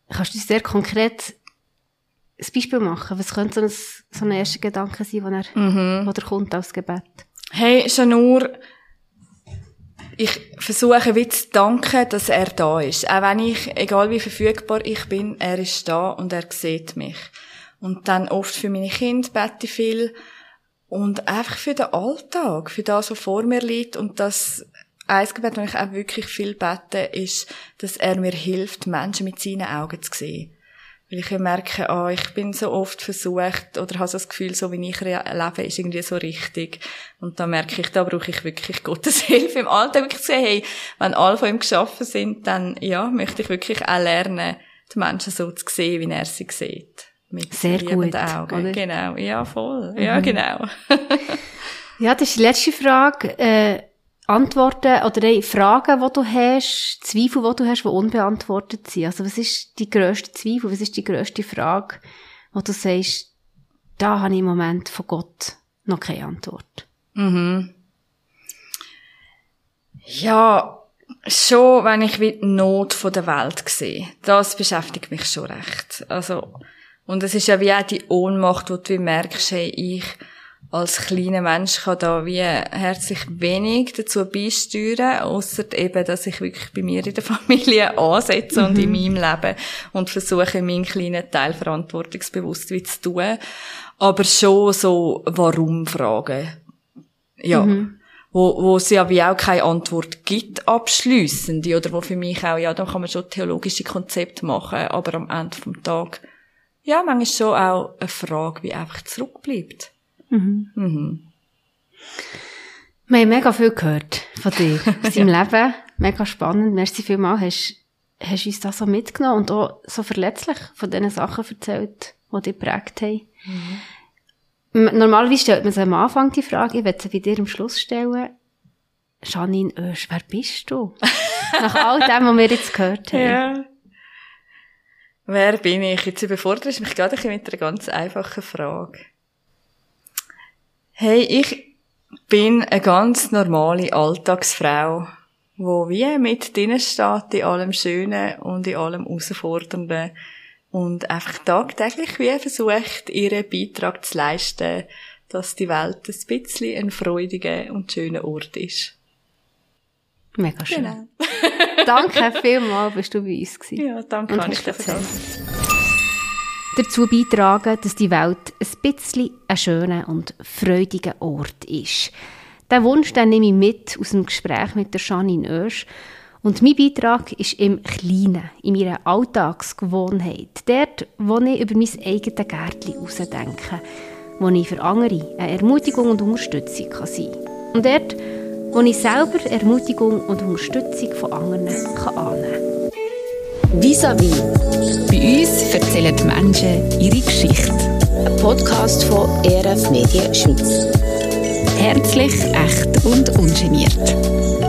Kannst du sehr konkret ein Beispiel machen? Was könnte so ein, so ein erster Gedanke sein, wo er, wo der kommt als Gebet? Hey, schon nur, ich versuche wie zu danken, dass er da ist. Auch wenn ich, egal wie verfügbar ich bin, er ist da und er sieht mich. Und dann oft für meine Kinder bete ich viel. Und einfach für den Alltag, für das, was vor mir liegt. Und das, ein Gebet, das ich auch wirklich viel bete, ist, dass er mir hilft, Menschen mit seinen Augen zu sehen. Weil ich merke, ah, ich bin so oft versucht, oder habe so das Gefühl, so wie ich lebe, ist irgendwie so richtig. Und da merke ich, da brauche ich wirklich Gottes <laughs> Hilfe im Alltag. Wirklich zu sehen, hey, wenn alle von ihm geschaffen sind, dann, ja, möchte ich wirklich auch lernen, die Menschen so zu sehen, wie er sie sieht. Mit Sehr gut, Augen. oder? Genau, ja, voll. Ja, genau. <laughs> Ja, das ist die letzte Frage. Äh, Antworten oder ey, Fragen, die du hast, Zweifel, die du hast, die unbeantwortet sind. Also was ist die grösste Zweifel, was ist die grösste Frage, wo du sagst, da habe ich im Moment von Gott noch keine Antwort. Ja, schon, wenn ich wie die Not der Welt sehe. Das beschäftigt mich schon recht. Also, und es ist ja wie auch die Ohnmacht, wo du merkst, hey, ich als kleiner Mensch kann da wie herzlich wenig dazu beisteuern, außer eben, dass ich wirklich bei mir in der <laughs> Familie ansetze und in meinem Leben und versuche, meinen kleinen Teil verantwortungsbewusst wie zu tun. Aber schon so Warum-Fragen. Ja. Wo, wo es ja wie auch keine Antwort gibt, abschliessende, oder wo für mich auch, ja, da kann man schon theologische Konzepte machen, aber am Ende vom Tag, ja, manchmal schon auch eine Frage, wie einfach zurückbleibt. Wir haben mega viel gehört von dir, <laughs> aus deinem Leben. Mega spannend. Merci vielmals, hast, hast uns das so mitgenommen und auch so verletzlich von diesen Sachen erzählt, die dich geprägt haben. Mhm. Normalerweise stellt man sich am Anfang die Frage, ich werde sie bei dir am Schluss stellen. Janine Oesch, wer bist du? <laughs> Nach all dem, was wir jetzt gehört haben. Ja. Wer bin ich? Jetzt überfordere mich gerade mit einer ganz einfachen Frage. Hey, ich bin eine ganz normale Alltagsfrau, wo wie mit drinnen steht in allem Schönen und in allem Herausfordernden und einfach tagtäglich wie versucht, ihren Beitrag zu leisten, dass die Welt ein bisschen ein freudiger und schöner Ort ist. Mega schön. Genau. <laughs> danke vielmals, bist du bei uns gewesen. Ja, danke, kann ich dafür dazu beitragen, dass die Welt ein bisschen ein schöner und freudiger Ort ist. Den Wunsch den nehme ich mit aus dem Gespräch mit der Janine Oesch. Und mein Beitrag ist im Kleinen, in meiner Alltagsgewohnheit. Dort, wo ich über mein eigenes Gärtchen herausdenke. Wo ich für andere eine Ermutigung und Unterstützung sein kann. Und dort, wo ich selber Ermutigung und Unterstützung von anderen kann annehmen kann. Vis-à-vis. Bei uns erzählen die Menschen ihre Geschichte. Ein Podcast von ERF Medien Schweiz. Herzlich, echt und ungeniert.